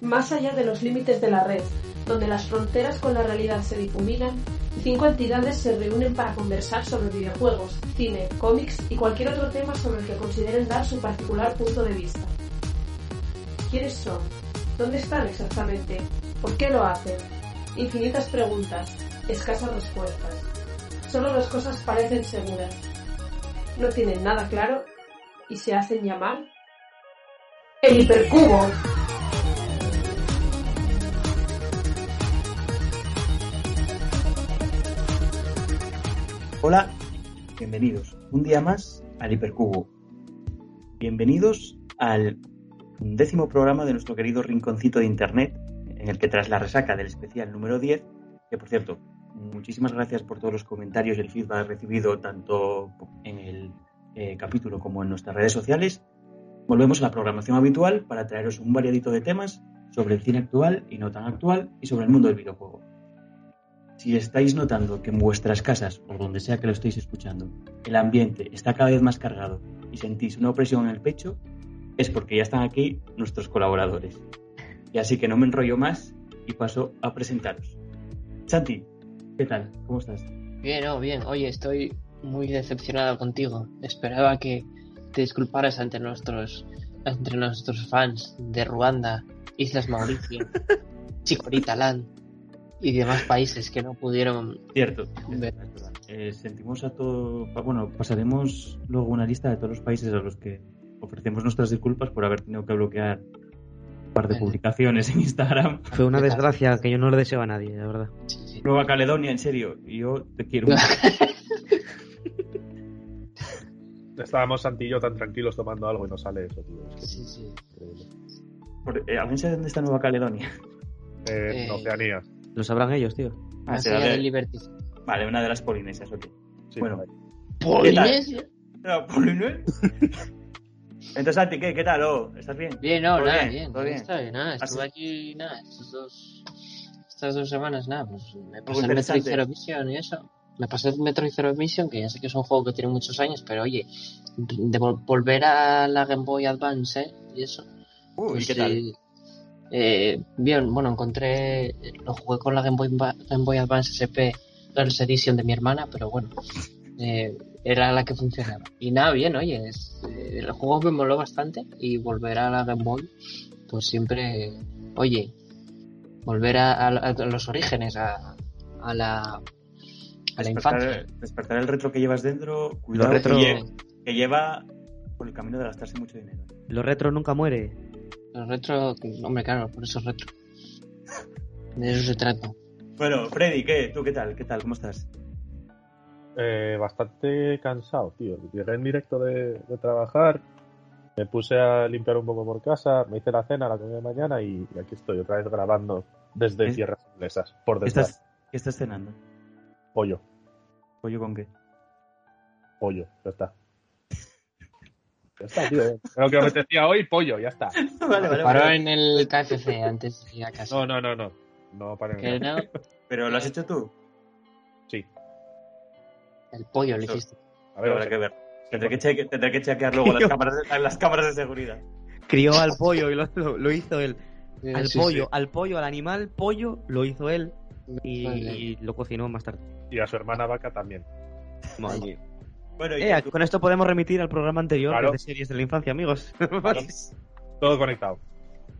Más allá de los límites de la red, donde las fronteras con la realidad se difuminan, cinco entidades se reúnen para conversar sobre videojuegos, cine, cómics y cualquier otro tema sobre el que consideren dar su particular punto de vista. ¿Quiénes son? ¿Dónde están exactamente? ¿Por qué lo hacen? Infinitas preguntas, escasas respuestas. Solo las cosas parecen seguras. No tienen nada claro y se hacen llamar el hipercubo. Hola, bienvenidos un día más al Hipercubo. Bienvenidos al décimo programa de nuestro querido rinconcito de Internet, en el que tras la resaca del especial número 10, que por cierto, muchísimas gracias por todos los comentarios y el feedback recibido tanto en el eh, capítulo como en nuestras redes sociales, volvemos a la programación habitual para traeros un variadito de temas sobre el cine actual y no tan actual y sobre el mundo del videojuego. Si estáis notando que en vuestras casas, o donde sea que lo estéis escuchando, el ambiente está cada vez más cargado y sentís una opresión en el pecho, es porque ya están aquí nuestros colaboradores. Y así que no me enrollo más y paso a presentaros. Santi, ¿qué tal? ¿Cómo estás? Bien, oh, bien. Oye, estoy muy decepcionado contigo. Esperaba que te disculparas ante nuestros, entre nuestros fans de Ruanda, Islas Mauricio, Chicorita Land y demás países que no pudieron Cierto. ver. Eh, sentimos a todo. Bueno, pasaremos luego una lista de todos los países a los que ofrecemos nuestras disculpas por haber tenido que bloquear un par de Vale. publicaciones en Instagram. Fue una desgracia que yo no le deseo a nadie, la verdad. Sí. Nueva Caledonia, en serio, yo te quiero. Estábamos Santi y yo tan tranquilos tomando algo y no sale eso, tío. Es que Sí, sí. increíble. Por- eh, ¿Alguien sabe dónde está Nueva Caledonia? Eh, en Eh, Oceanía. Lo sabrán ellos, tío. Ah, será allá de- Liberty. Vale, una de las polinesias, ok. Sí, bueno. ¿Polinesia? Ah, ¿Polinesia? Entonces, Santi, ¿qué, qué tal? Oh, ¿Estás bien? Bien, no, ¿Todo nada, bien? bien. ¿Todo bien? Nada, ¿Has- estuve aquí, nada, estos dos, estas dos semanas, nada, pues me pasé el Metroid interesante. Zero Mission y eso. Me pasé el Metroid Zero Mission, que ya sé que es un juego que tiene muchos años, pero oye, de vol- volver a la Game Boy Advance ¿eh? y eso. Uy, pues, ¿qué tal? eh, eh, bien, bueno, encontré, lo jugué con la Game Boy, Game Boy Advance SP Girls Edition de mi hermana, pero bueno, eh, era la que funcionaba. Y nada, bien, oye, es- eh, el juego me moló bastante y volver a la Game Boy, pues siempre, oye, volver a, a- a los orígenes, a, a la, a la infancia. Despertar, el retro que llevas dentro, cuidado retro- que, lle- que lleva por el camino de gastarse mucho dinero. Lo retro nunca muere. Los retro, hombre, claro, por eso es retro. De eso se trata. Bueno, Freddy, ¿qué? ¿Tú qué tal? ¿Qué tal? ¿Cómo estás? Eh, bastante cansado, tío. Llegué en directo de, de trabajar, me puse a limpiar un poco por casa, me hice la cena, la comida de mañana y, y aquí estoy otra vez grabando desde ¿Qué? tierras inglesas. Por ¿Qué detrás. estás, ¿Qué estás cenando? Pollo, ¿Pollo con qué? pollo, ya está. Ya está, tío. Lo que me apetecía hoy, pollo, ya está. vale, vale, Paró vale. en el KFC antes de ir a casa. No, no, no, no. No, para Que no, ¿Pero lo has hecho tú? Sí. el pollo lo hiciste. A ver, Habrá que ver. Tendré que, cheque- tendré que chequear luego las cámaras, de, las cámaras de seguridad. Crió al pollo y lo, lo- lo hizo él. Al Sí, pollo, sí. al pollo, al animal, pollo, lo hizo él y, Vale. y lo cocinó más tarde. y a su hermana vaca también. Bueno, y Eh, tú- con esto podemos remitir al programa anterior Claro. de series de la infancia, amigos. Todo conectado.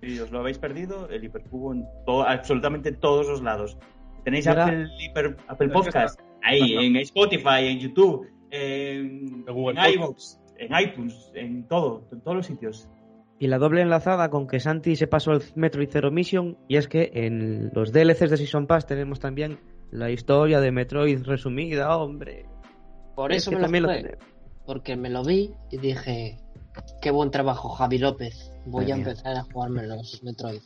si os lo habéis perdido, el hipercubo en todo, absolutamente todos los lados. Tenéis. Apple, Hiper- Apple Podcast, ahí, en Spotify, en YouTube, en, En Google en iVoox, en iTunes, en todo, en todos los sitios. Y la doble enlazada con que Santi se pasó el Metroid Zero Mission y es que en los DLCs de Season Pass tenemos también La historia de Metroid resumida, hombre. Por Es eso que me lo. Porque me lo vi y dije, qué buen trabajo, Javi López. Voy a mía. empezar a jugarme los Metroid.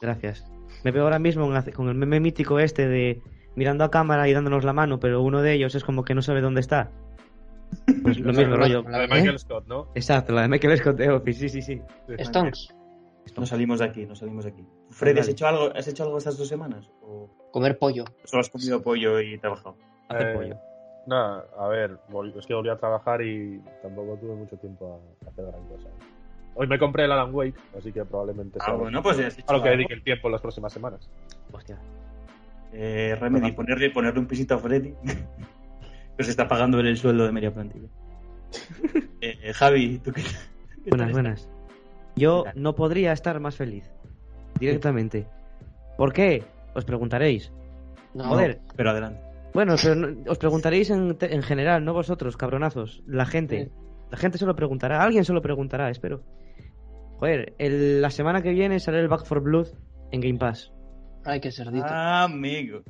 Gracias. Me veo ahora mismo con el meme mítico este de mirando a cámara y dándonos la mano, pero uno de ellos es como que no sabe dónde está. Pues lo mismo rollo. La de ¿Eh? Michael Scott, ¿no? Exacto, la de Michael Scott de Office, sí, sí, sí. Stonks, No salimos de aquí, no salimos de aquí. Freddy, ¿has hecho algo, ¿has hecho algo estas dos semanas? ¿O comer pollo. solo has comido pollo y trabajado? Hace Eh, pollo. Nada, a ver, es que volví a trabajar y tampoco tuve mucho tiempo a a hacer gran cosa. Hoy me compré el Alan Wake, así que probablemente Ah, sea bueno, pues ya has hecho a lo que algo. dedique el tiempo en las próximas semanas. Hostia. Eh, Remedy, ponerle, ponerle un pisito a Freddy. pues está pagando el sueldo de media plantilla. Eh, Javi, ¿tú qué, qué Buenas, tal buenas. Yo no podría estar más feliz. Directamente. ¿Por qué? Os preguntaréis. No, Joder. Pero adelante. Bueno, pero no- os preguntaréis en, en general, no vosotros, cabronazos. La gente. Sí. La gente se lo preguntará. Alguien se lo preguntará, espero. Joder, el- la semana que viene sale el Back for Blood en Game Pass. Ay, qué cerdito. Ah, amigo.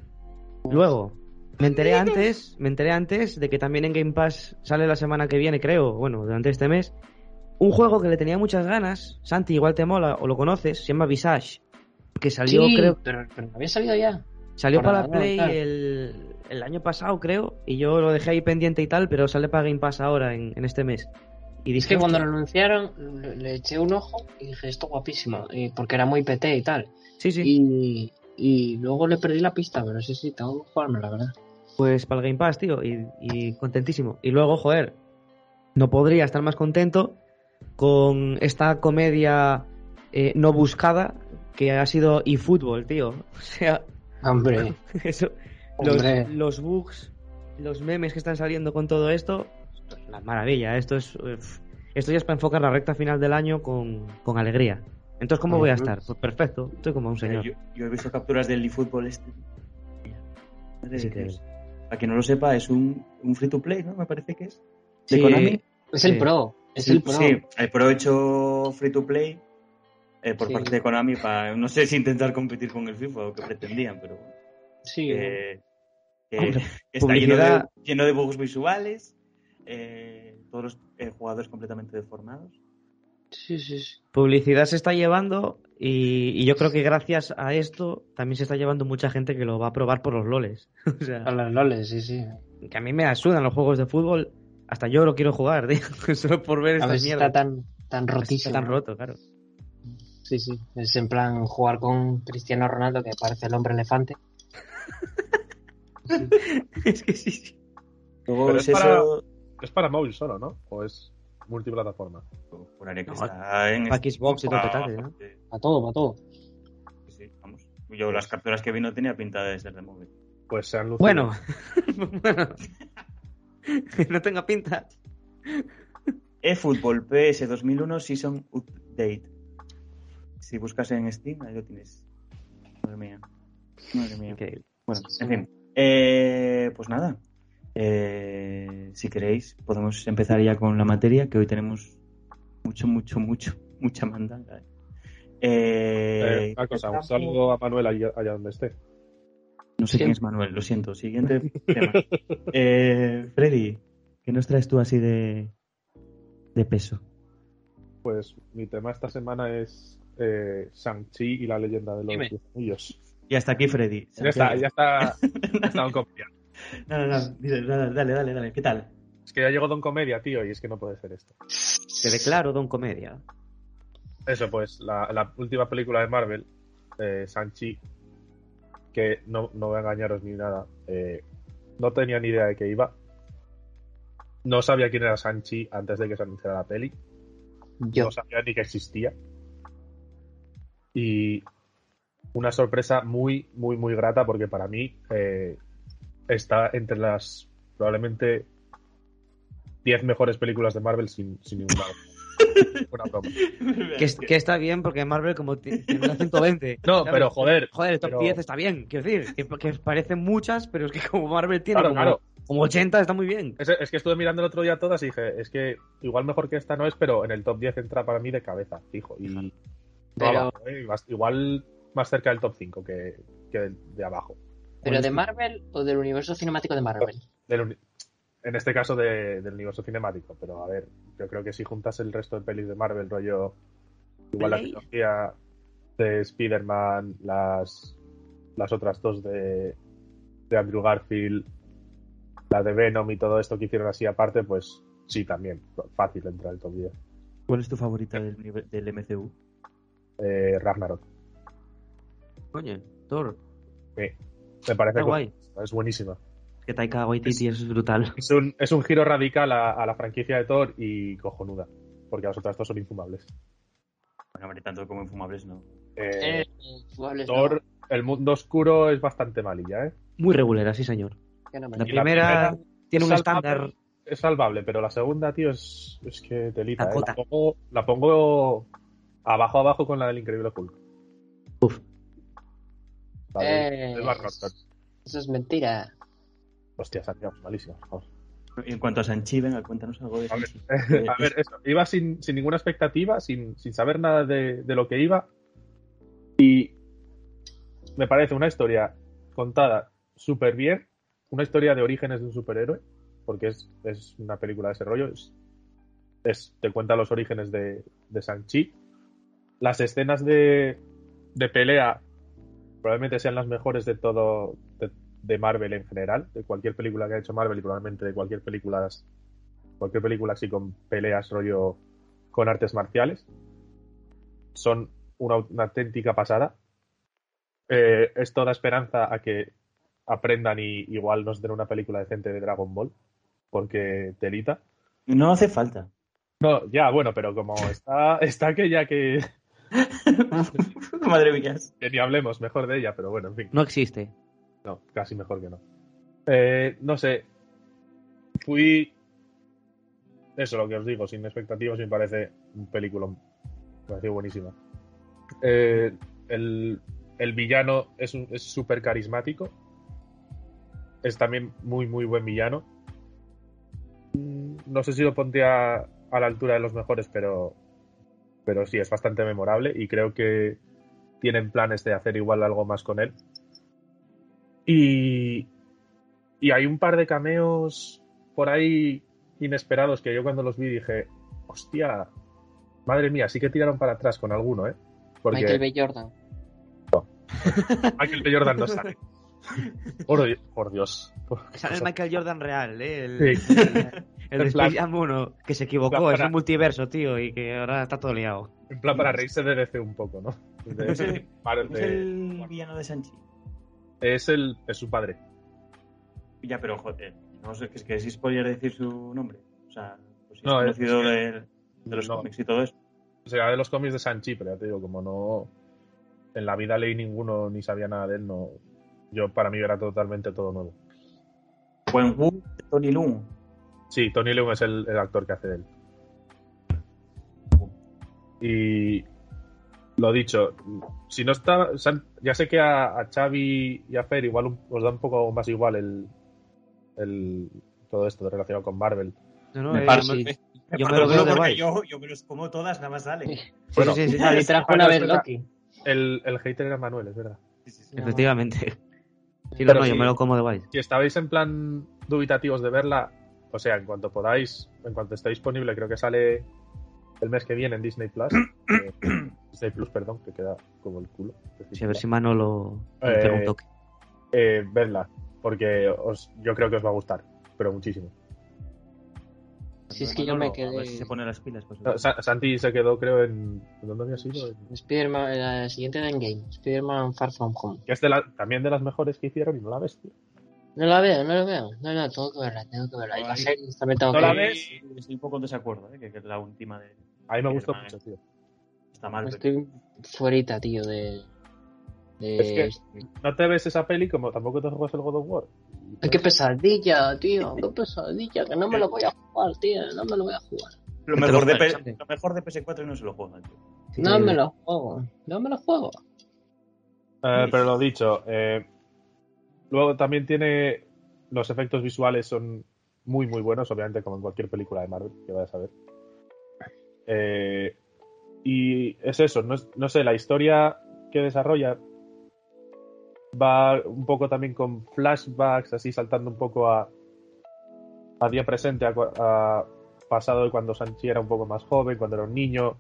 Luego, me enteré antes, me enteré antes de que también en Game Pass sale la semana que viene, creo, bueno, durante este mes, un juego que le tenía muchas ganas. Santi, igual te mola o lo conoces, se llama Visage, que salió, sí, creo, pero, pero había salido ya. salió para para, Play claro. el, el año pasado, creo, y yo lo dejé ahí pendiente y tal, pero sale para Game Pass ahora en, en este mes. Y Es dije, que cuando lo anunciaron le, le eché un ojo y dije, esto guapísimo, porque era muy PT y tal. sí, sí, Y, y luego le perdí la pista, pero sí, sí, tengo que jugarme, la verdad. Pues para el Game Pass, tío, y, y contentísimo. Y luego, joder, no podría estar más contento con esta comedia eh, no buscada que ha sido eFootball, tío. O sea, Hombre, eso, los, Hombre. los bugs, los memes que están saliendo con todo esto, esto es una maravilla. Esto es, esto ya es para enfocar la recta final del año con, con alegría. Entonces, ¿cómo voy a estar? Pues perfecto, estoy como un señor. Yo, yo he visto capturas del eFootball este. Madre Es de increíble. Para quien no lo sepa, es un, un free to play, ¿no? Me parece que es. ¿De Sí, Konami? es el Sí. pro, es Sí, el pro. Sí, el Pro hecho free to play eh, por Sí. parte de Konami para, no sé si intentar competir con el FIFA o que pretendían, pero Sí, que, que Hombre, está lleno de, publicidad. lleno de bugs visuales, eh, todos los eh, jugadores completamente deformados. sí, sí, sí. Publicidad se está llevando y, y yo creo que gracias a esto también se está llevando mucha gente que lo va a probar por los loles. o sea, A las loles, sí, sí. que a mí me asudan los juegos de fútbol. Hasta yo lo quiero jugar, tío, solo por ver A ver estas si mierdas. está tan, tan Está rotísimo. tan roto, claro. Sí, sí. Es en plan jugar con Cristiano Ronaldo, que parece el hombre elefante. es que sí, sí. Luego Pero es es para- eso. Es para móvil solo, ¿no? ¿O es multiplataforma? Juraría que No, está en para Xbox y todo petate, ¿no? A todo, a todo. sí, vamos. Yo las capturas que vi no tenía pinta de ser de móvil. Pues se han lucido. Bueno, bueno. no tenga pinta. eFootball PS 2001 Season Update. Si buscas en Steam, ahí lo tienes. Madre mía. Madre mía. Bueno, en fin. Eh, pues nada. Eh, si queréis, podemos empezar ya con la materia, que hoy tenemos mucho, mucho, mucho, mucha mandanga. ¿eh? Eh, Eh, una cosa, un saludo a Manuel allá, allá donde esté. no sé quién es Manuel, lo siento. Siguiente tema. Eh, Freddy, ¿qué nos traes tú así de, de peso? Pues mi tema esta semana es eh, Shang-Chi y la leyenda de los Dime. Anillos. Y hasta aquí, Freddy. Ya está, ya está, ya está. No, no, no, dile, dale, dale, dale, dale. ¿Qué tal? Es que ya llegó Don Comedia, tío, y es que no puede ser esto. Te declaro Don Comedia. Eso, pues, la, la última película de Marvel, eh, Shang-Chi, que no, no voy a engañaros ni nada, eh, no tenía ni idea de qué iba. No sabía quién era Shang-Chi antes de que se anunciara la peli. Yo. No sabía ni que existía. Y una sorpresa muy, muy, muy grata porque para mí eh, está entre las probablemente 10 mejores películas de Marvel sin, sin ninguna Una broma. Que, que está bien porque Marvel como ti- tiene la 120. No, ¿sabes? pero joder. Joder, el top pero- 10 está bien, quiero decir. Que, que parecen muchas, pero es que como Marvel tiene Claro, como, claro. como 80, está muy bien. Es, es que estuve mirando el otro día todas y dije, es que igual mejor que esta no es, pero en el top 10 entra para mí de cabeza, fijo. Y no Pero- abajo, ¿eh? Más- igual más cerca del top 5 que, que de abajo. ¿Pero de es- Marvel o del universo cinemático de Marvel? Del uni- en este caso de- del universo cinemático, pero a ver, yo creo que si juntas el resto de pelis de Marvel, rollo, igual la trilogía de Spider-Man, las, las otras dos de, de Andrew Garfield, la de Venom y todo esto que hicieron así aparte, pues sí, también, fácil entrar en el top 10. ¿Cuál es tu favorita del, MCU? Eh, Ragnarok, Coño, Thor. Me parece Está guay. es buenísima. Que Taika Waititi es brutal. Es un, es un giro radical a, a la franquicia de Thor y cojonuda, porque las otras dos son infumables. Bueno, hombre, tanto como infumables, no. Eh, Eh, no, Thor, el mundo oscuro es bastante malilla, ¿eh? Muy regulera, sí, señor. no La Y la primera, tiene un es estándar. Es salvable, pero la segunda, tío, es, es que telita. ¿eh? Dakota. La, pongo, la pongo abajo abajo con la del Increíble Hulk. Uf. Eh. Eso es mentira. Hostia, Santiago, malísimo. Y en cuanto a Sanchi, venga, cuéntanos algo de A ver, Sanchi. A ver, eso. Iba sin, sin ninguna expectativa, sin, sin saber nada de, de lo que iba. Y me parece una historia contada súper bien. Una historia de orígenes de un superhéroe. Porque es, es una película de ese rollo. Es, es- te cuenta los orígenes de, de Shang-Chi. Las escenas de, de pelea probablemente sean las mejores de todo. De, de Marvel en general. De cualquier película que ha hecho Marvel y probablemente de cualquier película cualquier película así con peleas rollo con artes marciales son una, una auténtica pasada Eh, esto da esperanza a que aprendan y igual nos den una película decente de Dragon Ball porque telita No hace falta. no ya bueno pero como está está que ya que, Madre mía. que ni hablemos mejor de ella pero bueno en fin No existe. No, casi mejor que no. Eh, no sé. Fui. Eso, lo que os digo, sin expectativas, me parece un película. Me pareció buenísima. Eh, el, el villano es súper carismático. Es también muy, muy buen villano. Mm, No sé si lo pondría a la altura de los mejores, pero. Pero sí, es bastante memorable y creo que tienen planes de hacer igual algo más con él. Y, y hay un par de cameos por ahí inesperados que yo cuando los vi dije, hostia, madre mía, sí que tiraron para atrás con alguno, ¿eh? Porque Michael B. Jordan. Michael B. Jordan no sale. Por, por Dios. Por- Sale el Michael Jordan real, ¿eh? El, Sí. el Space Jam 1, que se equivocó, es para- un multiverso, tío, y que ahora está todo liado. En plan para reírse de DC un poco, ¿no? De- ¿Es el, es de- el villano de Sanchi? es el es su padre. Ya, pero joder, no sé, que es que si podría decir su nombre. O sea, pues si No, es es- conocido es que- de, de los no. cómics y todo eso. O sea, de los cómics de Sanchi, pero ya te digo, como no. En la vida leí ninguno ni sabía nada de él, no. Yo para mí era totalmente todo nuevo. Buen Wu, Tony Lung. Sí, Tony Leung es el, el actor que hace de él. Y lo dicho, si no está, ya sé que a, a Xavi y a Fer igual un- os da un poco más igual el, el todo esto relacionado con Marvel. No, no, Me eh, yo me- yo lo el veo culo de porque guay. yo, yo me los como todas, nada más sale. Bueno, sí, sí, sí, sí, trajo una vez. Loki. El, el hater era Manuel, es verdad. efectivamente. Sí, no, Pero no, sí. yo me lo como de guay. Si estabais en plan dubitativos de verla, o sea, en cuanto podáis, en cuanto esté disponible, creo que sale el mes que viene en Disney Plus. eh, Disney Plus, perdón, que queda como el culo. Sí, a ver si Manolo Eh, un toque. eh, vedla, porque os, yo creo que os va a gustar, pero muchísimo. Si es que yo me A ver si quedé. se pone las pilas. Pues, No, Sa- Santi se quedó, creo, en. ¿en ¿Dónde había sido? En- Spider-Man, la siguiente de Endgame. Spider-Man Far From Home. Que es de la- también de las mejores que hicieron y no la ves, tío. No la veo, no la veo. No, no, tengo que verla, tengo que verla. Y la serie también tengo ¿No que la ves? Estoy un poco en desacuerdo, ¿eh? que, que es la última de. A mí me gustó mucho, tío. Está mal. pero- Estoy fuerita, tío, de. de... Es que- No te ves esa peli como tampoco te juegas el God of War. Ay, qué pesadilla, tío, qué pesadilla, que no me lo voy a jugar, tío, no me lo voy a jugar. Lo mejor, de gusta, P- Santi. lo mejor de PS4 no se lo juegan. tío. Sí, No me lo juego, no me lo juego. Eh, pero lo dicho, eh, luego también tiene los efectos visuales son muy muy buenos, obviamente como en cualquier película de Marvel que vayas a ver. Eh, y es eso, no, es- no sé, la historia que desarrolla va un poco también con flashbacks, así saltando un poco a, a día presente, a, pasado de cuando Sanchi era un poco más joven, cuando era un niño.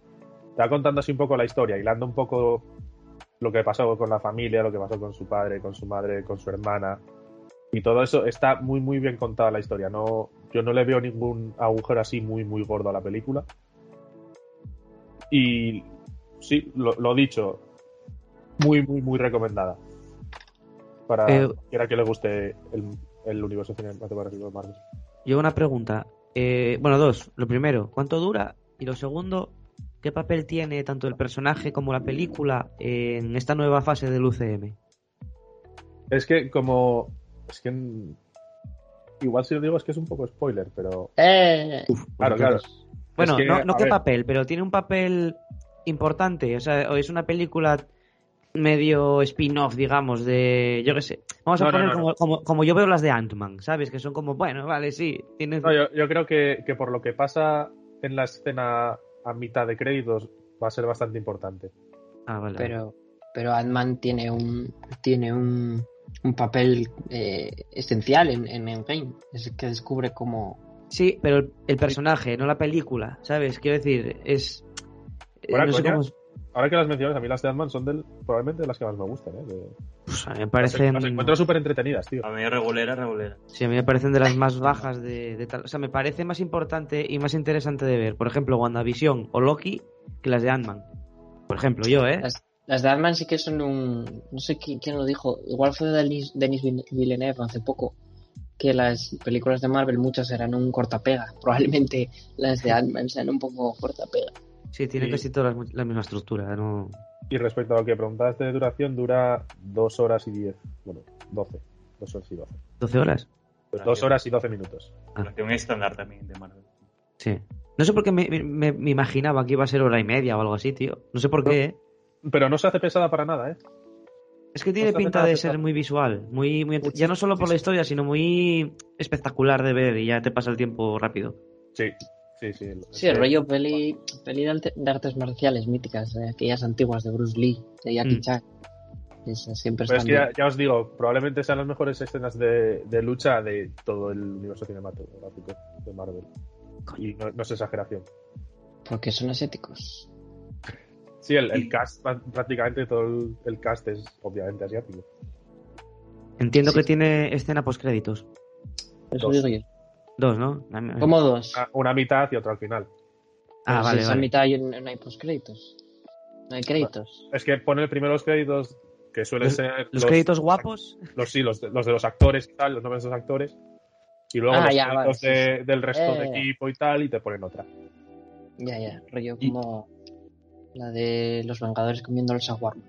Te va contando así un poco la historia, hilando un poco lo que pasó con la familia, lo que pasó con su padre, con su madre, con su hermana. Y todo eso está muy, muy bien contada la historia. No, yo no le veo ningún agujero así muy, muy gordo a la película. Y sí, lo, lo dicho, muy, muy, muy recomendada. Para Eh, cualquiera que le guste el, el universo cinematográfico de Marvel. Yo una pregunta. Eh, bueno, dos. Lo primero, ¿cuánto dura? Y lo segundo, ¿qué papel tiene tanto el personaje como la película en esta nueva fase del UCM? Es que como... Es que... Igual si lo digo es que es un poco spoiler, pero... Eh, Claro, claro. Bueno, Es que, no, no qué ver, papel, pero tiene un papel importante. O sea, es una película medio spin-off, digamos, de. Yo qué sé. Vamos a No, poner no, como, como, como yo veo las de Ant-Man, ¿sabes? Que son como, bueno, vale, sí. Tiene... No, yo, yo creo que, que por lo que pasa en la escena a mitad de créditos va a ser bastante importante. Ah, vale. pero pero Ant-Man tiene un tiene un, un papel eh, esencial en, en Endgame. Es el que descubre cómo. Sí, pero el, el personaje, no la película, ¿sabes? Quiero decir, es. eh, no sé cómo. Ahora que las mencionas, a mí las de Ant-Man son del, probablemente de las que más me gustan. ¿eh? De- Pues, a mí me parecen. las encuentro súper entretenidas, tío. A mí regulera, regulera. Sí, a mí me parecen de las más bajas de, de tal. O sea, me parece más importante y más interesante de ver, por ejemplo, WandaVision o Loki que las de Ant-Man. Por ejemplo, yo, ¿eh? Las, las de Ant-Man sí que son un. No sé qui- quién lo dijo. Igual fue Denis, Denis Villeneuve hace poco. Que las películas de Marvel muchas eran un cortapega. Probablemente las de Ant-Man sean un poco cortapega. Sí, tienen Sí. casi todas la, la misma estructura, ¿no? Y respecto a lo que preguntaste de duración, dura dos horas y diez. Bueno, doce. Dos horas y doce. 12 horas. Dos horas y doce minutos. Ah. Estándar también de Marvel. Sí. No sé por qué me, me- me imaginaba que iba a ser hora y media o algo así, tío. No sé por qué, ¿eh? Pero no se hace pesada para nada, ¿eh? Es que tiene No se hace pinta de ser muy visual, muy, muy ya no solo por la historia, sino muy espectacular de ver y ya te pasa el tiempo rápido. Sí, sí, sí. Sí, el rollo peli, peli de, arte- de artes marciales míticas, de aquellas antiguas de Bruce Lee, de Jackie Mm. Chan. Esas siempre Pero es están que ya, os digo, probablemente sean las mejores escenas de, de lucha de todo el universo cinematográfico de Marvel. Y no, no es exageración. Porque son asiáticos. Sí, el, cast, prá- prácticamente todo el, el cast es obviamente asiático. Entiendo Sí. que tiene escena post créditos. Eso Dos. digo yo. Dos, ¿no? Como dos. Una, una mitad y otra al final. Ah, Pero si vale, esa vale. mitad hay un- no hay postcréditos. No hay créditos. Es que pone primero los créditos, que suelen Los- ser. Los créditos guapos. Los, sí, los, de- los de los actores y tal, los nombres de los actores. Y luego Ah, los ya, créditos vale, sí, de- del resto Eh, de equipo y tal, y te ponen otra. Ya, ya. Rollo Y- como la de los Vengadores comiendo el shawarma.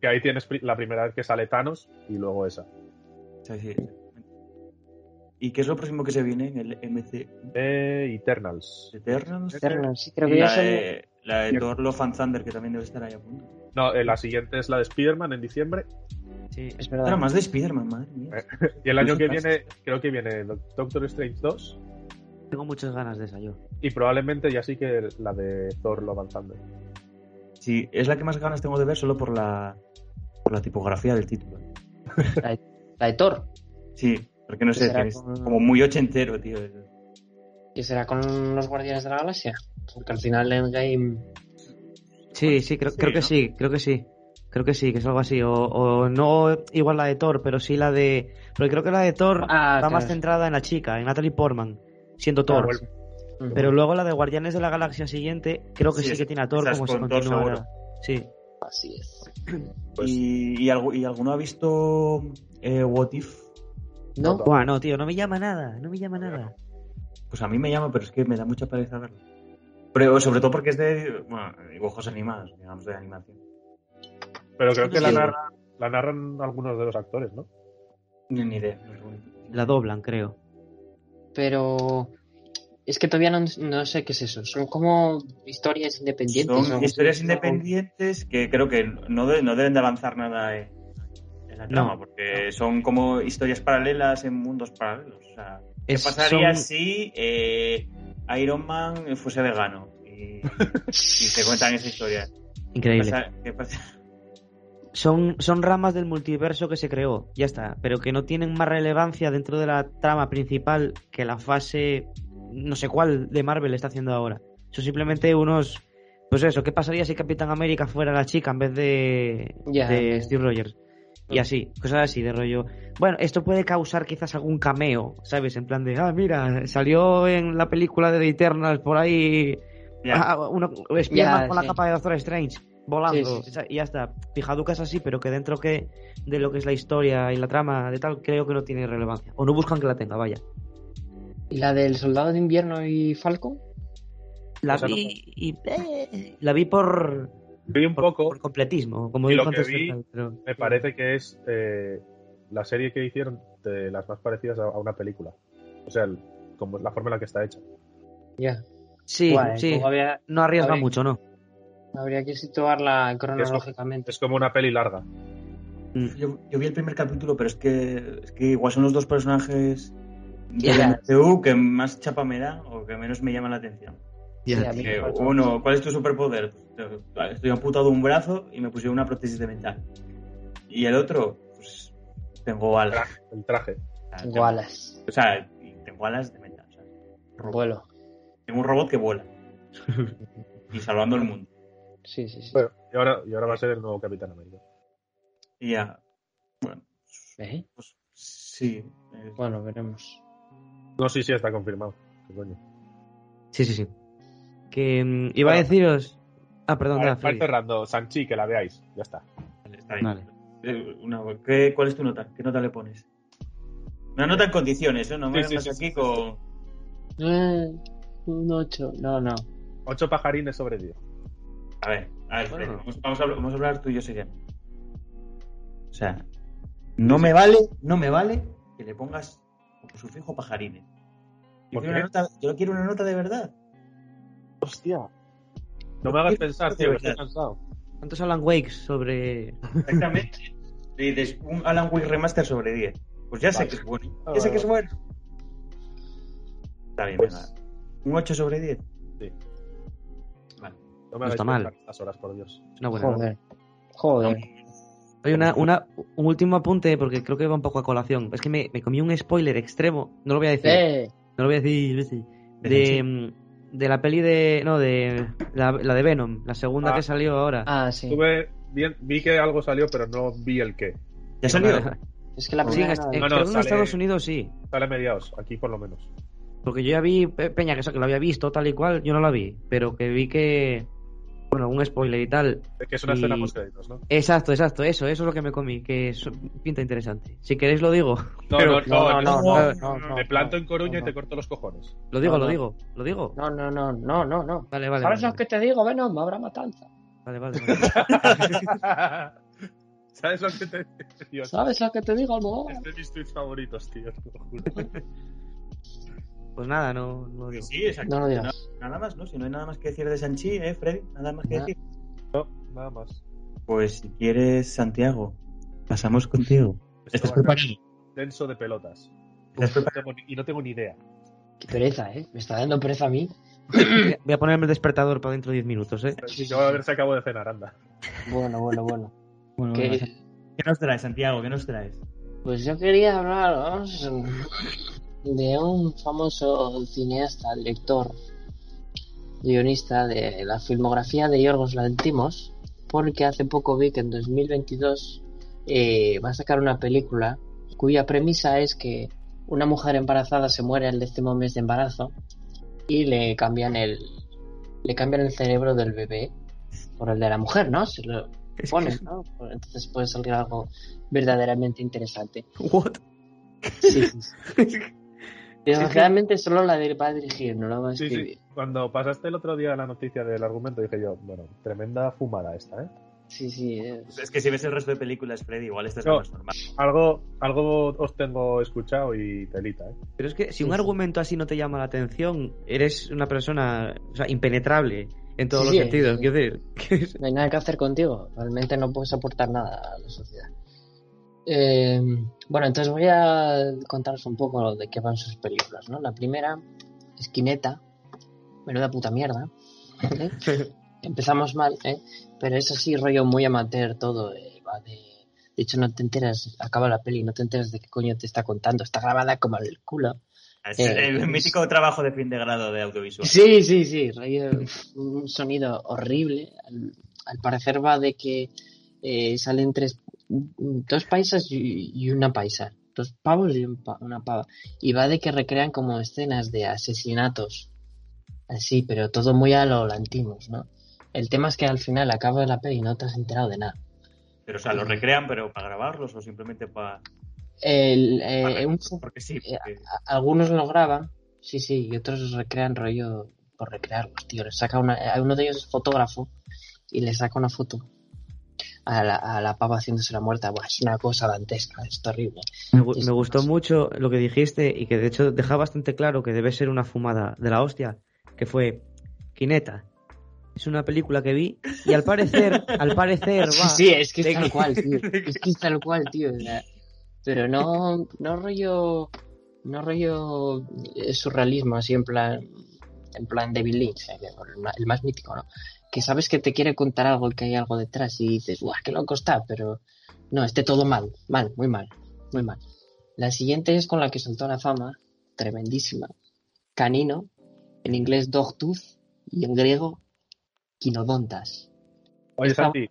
Que ahí tienes la primera vez que sale Thanos y luego esa. Sí, sí. ¿Y qué es lo próximo que se viene en el MC Eh, Eternals. Eternals? Eternals, sí, creo que ya La son... de, la de Thor Love and Thunder, que también debe estar ahí a punto. No, eh, la siguiente es la de Spider-Man en diciembre. Sí. Es verdad. Era más de Spider-Man, madre mía. Eh. Y el año que viene, creo que viene Doctor Strange 2. Tengo muchas ganas de esa yo. Y probablemente ya sí que la de Thor Love and Thunder. Sí, es la que más ganas tengo de ver solo por la, por la tipografía del título. La de, la de Thor. Sí, porque no ¿Qué sé, será es con- como muy ochentero, tío. ¿Y será con los Guardianes de la Galaxia? Porque al final en Game... Sí, sí, creo, Sí, creo que sí, creo que sí. Creo que sí, que es algo así. O, o no igual la de Thor, pero sí la de. Porque creo que la de Thor Ah, está más centrada en la chica, en Natalie Portman, siendo Thor. bueno. Ujú. Pero luego la de Guardianes de la Galaxia siguiente, creo que Sí, sí, es- que tiene a Thor como si con Thor continuara. Sí. Así es. Pues- ¿Y, y alguno ha visto eh, What If? ¿No? Buah, no, tío, no me llama nada, no me llama nada. Pues a mí me llama, pero es que me da mucha pereza verlo. Pero sobre todo porque es de bueno, dibujos animados, digamos, de animación. Pero creo que la, Sí. narra- la narran algunos de los actores, ¿no? Ni, ni idea. La doblan, creo. Pero... Es que todavía no, no sé qué es eso. Son como historias independientes. Son ¿no? historias independientes que creo que no, de- no deben de avanzar nada en, en la trama, No. porque son como historias paralelas en mundos paralelos. O sea, ¿qué Es- pasaría son- si eh, Iron Man fuese vegano? Y, y se cuentan esa historia. ¿Qué Increíble. pasa- qué pasa- son, son ramas del multiverso que se creó, ya está, pero que no tienen más relevancia dentro de la trama principal que la fase no sé cuál de Marvel está haciendo ahora. Son simplemente unos... Pues eso, ¿qué pasaría si Capitán América fuera la chica en vez de. Steve Rogers? Y así, cosas así de rollo. Bueno, esto puede causar quizás algún cameo, ¿sabes? En plan de, ah, mira, salió en la película de The Eternals por ahí Ya. ah, uno, Spiderman Ya, con la capa de Doctor Strange volando. Sí, sí, sí. Y ya está. Pijaducas así, pero que dentro que de lo que es la historia y la trama de tal, creo que no tiene relevancia. O no buscan que la tenga, vaya. ¿Y la del Soldado de Invierno y Falcon? La vi y eh, la vi por, Vi un por, poco, por completismo, como Y lo que antes vi, pero- me parece que es eh, la serie que hicieron de las más parecidas a, a una película. O sea, el- como la forma en la que está hecha. Ya. Sí, Guay, sí. había- No arriesga habría- mucho, ¿no? habría que situarla cronológicamente. Es como una peli larga. Mm. Yo, yo vi el primer capítulo, pero es que, es que igual son los dos personajes Ya. del MCU que más chapa me da o que menos me llaman la atención. Sí, a mí me Que falta uno, ¿cuál es tu superpoder? Vale, estoy amputado un brazo y me pusieron una prótesis de mental. Y el otro, pues tengo alas. El traje. O sea, Tengo alas. O sea, tengo alas de mental. o sea. Vuelo. Tengo un robot que vuela. y salvando el mundo. Sí, sí, sí. Bueno, y ahora, y ahora va a ser el nuevo Capitán América. Y ya. Bueno, ¿Eh? pues sí. eh, Bueno, veremos. No, sí, sí, está confirmado. ¿Qué coño? Sí, sí, sí. Que mm, iba a deciros. Ah, perdón, Vale, nada, Freddy. cerrando. Sanchi, que la veáis. Ya está. Vale, está bien. Vale. Eh, una- ¿qué- ¿Cuál es tu nota? ¿Qué nota le pones? Una nota en condiciones, ¿eh? No me Sí, sí, vengas sí, aquí sí, con... Eh, un 8. No, no. Ocho pajarines sobre 10. A ver, a ver, Bueno. vamos, vamos a, hablar- vamos a hablar tú y yo seriamente. O sea, no me vale, no me vale que le pongas como sufijo pajarines. Yo ¿Por quiero, una nota, yo quiero una nota de verdad. Hostia. No me hagas pensar, tío, que estoy cansado. ¿Cuántos Alan Wakes sobre. Exactamente. Un Alan Wake Remaster sobre 10. Pues ya sé que es bueno. Ah, Ya sé que es bueno. Está bien, Pues- venga. Un 8 sobre 10. Sí. Vale. No me No está mal. estas horas, por Dios. Es una buena nota. Joder. Joder. Oye, una, una, un último apunte, porque creo que va un poco a colación. Es que me, me comí un spoiler extremo. No lo voy a decir. Eh, No lo voy a decir. ¿De De, la peli de. No, de. La, la de Venom, la segunda Ah. que salió ahora. Ah, sí. Tuve, vi, vi que algo salió, pero no vi el qué. ¿Ya salió? Es que la Sí, primera. no- en- No, sale- Estados Unidos sí. Sale a mediados, aquí por lo menos. Porque yo ya vi, Pe- Peña, que, eso, que lo había visto tal y cual, yo no la vi. Pero que vi que. Bueno, un spoiler y tal. Es que es una Y- escena post créditos, ¿no? Exacto, exacto, eso, eso es lo que me comí, que es- pinta interesante. Si queréis lo digo. No, Pero- no, no, no, no, no, no, no, Te no, planto no, en Coruña no, y te no. corto los cojones. Lo digo, No, lo no. digo, lo digo. No, no, no, no, no, no. Vale, vale. ¿Sabes vale, lo que te digo, Venom? Habrá matanza. Vale, vale. vale. ¿Sabes lo que te Dios, ¿Sabes lo que te digo, Almodóvar? Es de mis tweets favoritos, tío, te lo juro. Pues nada, no, no digo. Sí, exacto. No lo No- digas. nada más, ¿no? Si no hay nada más que decir de Sanchi, ¿eh, Freddy? Nada más que Nada. decir. No, nada más. Pues si quieres, Santiago, pasamos contigo. ¿Estás Esto a preparado? denso de pelotas. ¿Estás No tengo y no tengo ni idea. Qué pereza, ¿eh? Me está dando pereza a mí. Voy a ponerme el despertador para dentro de 10 minutos, ¿eh? Yo a ver si acabo de cenar, anda. Bueno, bueno, bueno. Bueno, Que- bueno, ¿Qué nos traes, Santiago? ¿Qué nos traes? Pues yo quería hablar vamos, de un famoso cineasta, director, guionista de la filmografía de Yorgos Lantimos, porque hace poco vi que en 2022 eh, va a sacar una película cuya premisa es que una mujer embarazada se muere el décimo mes de embarazo y le cambian el le cambian el cerebro del bebé por el de la mujer, ¿no? Se lo ponen, ¿no? Entonces puede salir algo verdaderamente interesante. What? Sí, sí, sí. Desgraciadamente solo la de va a dirigir, no la va a escribir. sí. Cuando pasaste el otro día la noticia del argumento, dije yo, bueno, tremenda fumada esta, ¿eh? Sí, sí. eh. Es que si ves el resto de películas, Freddy, igual esta es No. la más normal. Algo, algo os tengo escuchado y telita, ¿eh? Pero es que si un sí. argumento así no te llama la atención, eres una persona o sea, impenetrable en todos Sí, los sí, sentidos. sí. Quiero decir, es- No hay nada que hacer contigo. Realmente no puedes aportar nada a la sociedad. Eh, bueno, entonces voy a contaros un poco de qué van sus películas, ¿no? La primera, Esquineta, menuda puta mierda. ¿eh? Empezamos mal, ¿eh? Pero es así, rollo muy amateur todo. eh, va de... De hecho, no te enteras, acaba la peli, no te enteras de qué coño te está contando. Está grabada como el culo. Es Eh, el pues- mítico trabajo de fin de grado de audiovisual. Sí, sí, sí, rollo, un sonido horrible. Al, al parecer va de que eh, salen tres, dos paisas y, una paisa, dos pavos y un pa- una pava. Y va de que recrean como escenas de asesinatos, así, pero todo muy a lo Lantimos, ¿no? El tema es que al final acaba la peli y no te has enterado de nada. Pero, o sea, los recrean, pero para grabarlos o simplemente para. El, eh, un- porque sí. eh, porque- algunos lo graban, sí, sí, y otros recrean rollo por recrearlos, tío. Les saca una, eh, uno de ellos es fotógrafo y le saca una foto a la, a la pava haciéndose la muerta. Buah, es una cosa dantesca, es terrible. Me, gu- Es me gustó mucho lo que dijiste y que de hecho deja bastante claro que debe ser una fumada de la hostia, que fue Kineta. Es una película que vi y al parecer, al parecer va... Sí, sí, es que es tal que- cual, tío. Es que es tal cual, tío. o sea, pero no, no rollo, no rollo eh, surrealismo, así en plan, en plan David Lynch, eh, el más mítico, ¿no? Que sabes que te quiere contar algo y que hay algo detrás y dices, guau, qué loco está, pero no, esté todo mal, mal, muy mal, muy mal. La siguiente es con la que saltó a la fama, tremendísima. Canino, en inglés Dogtooth y en griego Quinodontas. Oye, Esta- Santi,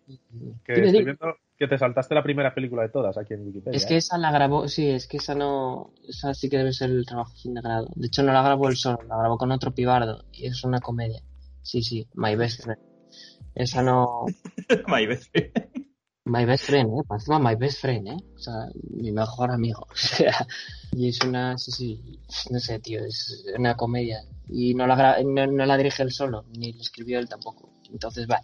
que Dime, estoy viendo que te saltaste la primera película de todas aquí en Wikipedia. Es que ¿eh? esa la grabó, sí, es que esa no, esa sí que debe ser el trabajo fin de grado. De hecho, no la grabó él solo, la grabó con otro pibardo y es una comedia. Sí, sí, My Best Friend. Esa no, My best friend. My Best Friend, eh, por encima My Best Friend, eh, o sea, mi mejor amigo. O sea, y es una, sí, sí, no sé, tío, es una comedia. Y no la, gra- no, no la dirige él solo, ni la escribió él tampoco. Entonces, va,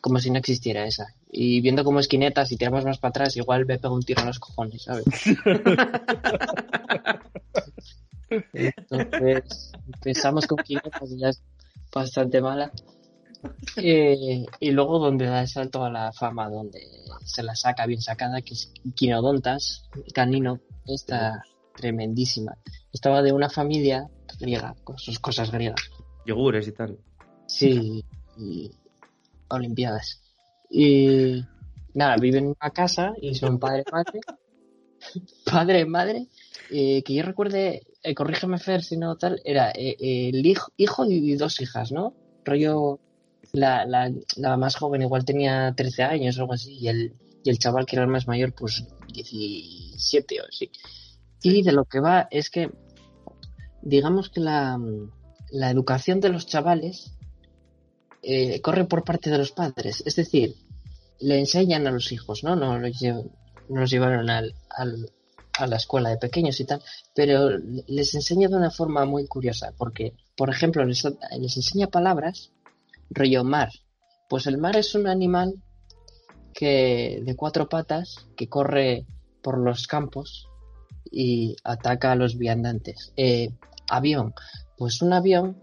como si no existiera esa. Y viendo como esquineta, si tiramos más para atrás, igual me pego un tiro en los cojones, ¿sabes? Entonces, empezamos con quinetas y ya es bastante mala. Eh, y luego donde da el salto a la fama, donde se la saca bien sacada, que es Quinodontas, Canino, esta tremendísima. Estaba de una familia griega, con sus cosas griegas. Yogures y tal. Sí, y Olimpiadas. Y nada, viven en una casa y son padre madre. padre madre. eh, que yo recuerde, eh, corrígeme Fer si no tal, era eh, eh, el hijo, hijo y dos hijas, ¿no? Rollo, la, la, la más joven igual tenía 13 años o algo así, y el, y el chaval que era el más mayor, pues 17 o así. Y de lo que va es que, digamos que la, la educación de los chavales eh, corre por parte de los padres. Es decir, le enseñan a los hijos, ¿no? No los, lle- no los llevaron al, al- a la escuela de pequeños y tal, pero les enseña de una forma muy curiosa, porque, por ejemplo, les, les enseña palabras, rollo mar. Pues el mar es un animal que de cuatro patas que corre por los campos y ataca a los viandantes. Eh, avión, pues un avión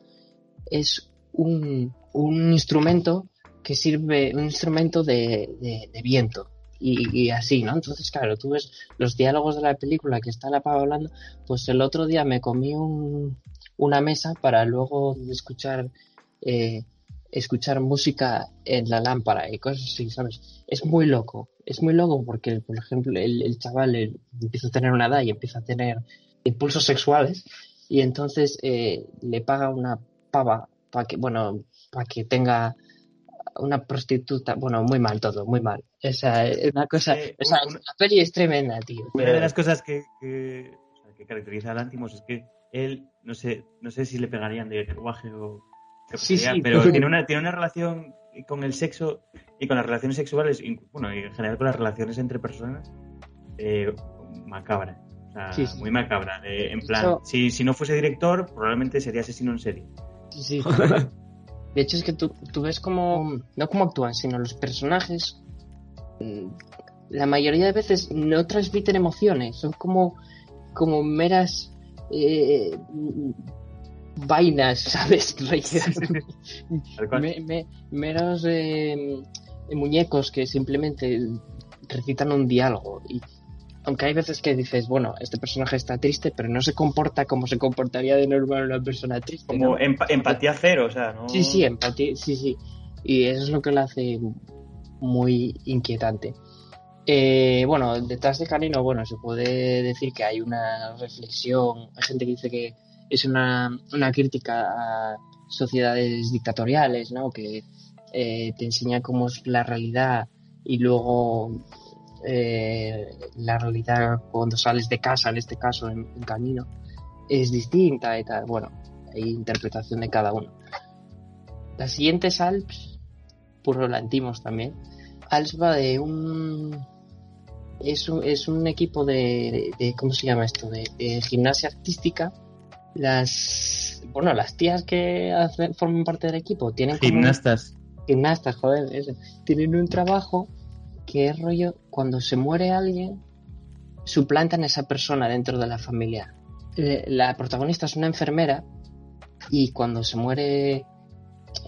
es un, un instrumento que sirve, un instrumento de, de- viento. Y, y así, ¿no? Entonces, claro, tú ves los diálogos de la película que está la pava hablando, pues el otro día me comí un, una mesa para luego escuchar eh, escuchar música en la lámpara y cosas así, ¿sabes? Es muy loco, es muy loco porque, por ejemplo, el, el chaval empieza a tener una edad y empieza a tener impulsos sexuales y entonces eh, le paga una pava para que, bueno, para que tenga una prostituta, bueno, muy mal todo, muy mal. Esa es una cosa, Eh, o sea, una- la peli es tremenda, tío. Una de las cosas que, que, o sea, que caracteriza a Lantimos es que él, no sé, no sé si le pegarían de carruaje o Sí, sí, pero tiene una, tiene una relación con el sexo y con las relaciones sexuales, y, bueno, y en general con las relaciones entre personas, eh, macabra. O sea, Sí, sí. muy macabra. en plan, si, si no fuese director, probablemente sería asesino en serie. Sí, sí. De hecho, es que tú, tú ves como, no cómo actúan, sino los personajes, mm, la mayoría de veces no transmiten emociones, son como, como meras eh, vainas, ¿sabes? Me- me- meros eh, muñecos que simplemente recitan un diálogo. Y aunque hay veces que dices, bueno, este personaje está triste, pero no se comporta como se comportaría de normal una persona triste. Como empatía cero, o sea, ¿no? Sí, sí, empatía, sí, sí. Y eso es lo que lo hace muy inquietante. Eh, bueno, detrás de Canino, bueno, se puede decir que hay una reflexión, hay gente que dice que es una, una crítica a sociedades dictatoriales, ¿no? Que eh, te enseña cómo es la realidad y luego eh, la realidad cuando sales de casa, en este caso, en, Camino, es distinta y tal. Bueno, hay interpretación de cada uno. La siguiente es Alps, puro lantimos también. Alps va de un es un, es un equipo de, de- ¿cómo se llama esto? De gimnasia artística. Las bueno, las tías que hacen, forman parte del equipo tienen como un- Gimnastas. gimnastas, joder, eso. Tienen un trabajo que es rollo, cuando se muere alguien, suplantan a esa persona dentro de la familia. La protagonista es una enfermera y cuando se muere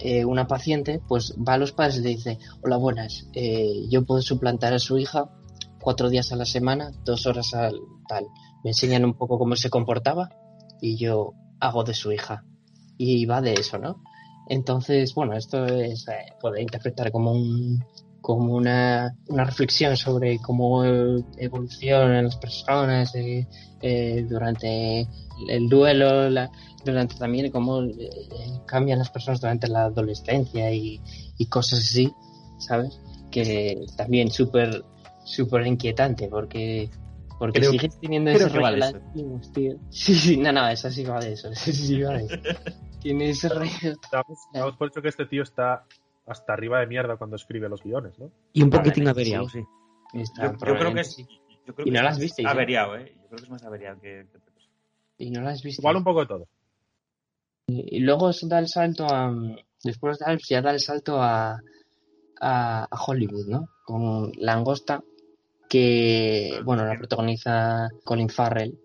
eh, una paciente, pues va a los padres y le dice, hola buenas, eh, yo puedo suplantar a su hija cuatro días a la semana, dos horas al tal. Me enseñan un poco cómo se comportaba y yo hago de su hija. Y va de eso, ¿no? Entonces, bueno, esto es, eh, puede interpretar como un como una, una reflexión sobre cómo evolucionan las personas eh, eh, durante el duelo, durante también cómo eh, cambian las personas durante la adolescencia y, y cosas así, ¿sabes? Que también súper súper inquietante porque porque Creo- sigues teniendo ese rollo de eso. latinos, tío. Sí, sí, no, no, eso sí va de eso, eso sí va de eso. Tiene ese rollo damos por hecho que este tío está hasta arriba de mierda cuando escribe los guiones, ¿no? Y un poquitín sí. averiado, sí. Está Yo, yo creo que sí. Yo creo Y no más visteis, ¿eh? Averiado, ¿eh? Yo creo que es más averiado que. Y no lo has visto. Igual un poco de todo. Y y luego da el salto a. Después de Alps ya da el salto a, a, a Hollywood, ¿no? Con Langosta, que, bueno, la protagoniza Colin Farrell.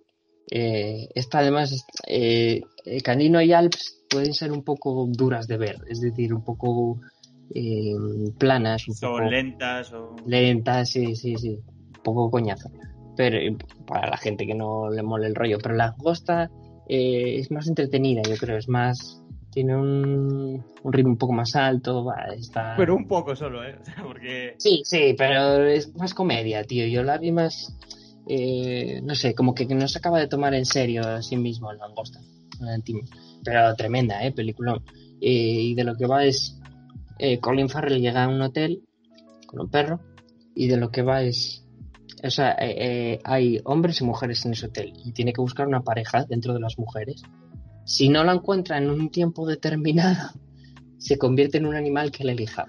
Eh, esta además, eh, Canino y Alps pueden ser un poco duras de ver, es decir, un poco eh, planas, un Son poco lentas o. lentas, sí, sí, sí, un poco coñazo. Pero eh, para la gente que no le mole el rollo, pero Langosta eh, es más entretenida, yo creo, es más tiene un, un ritmo un poco más alto, va, está... Pero un poco solo, ¿eh? Porque. Sí, sí, pero es más comedia, tío. Yo la vi más, eh, no sé, como que no se acaba de tomar en serio a sí mismo el Langosta. Pero tremenda, ¿eh? Peliculón. Eh, y de lo que va es, eh, Colin Farrell llega a un hotel con un perro y de lo que va es, o sea, eh, eh, hay hombres y mujeres en ese hotel y tiene que buscar una pareja dentro de las mujeres. Si no la encuentra en un tiempo determinado, se convierte en un animal que le elija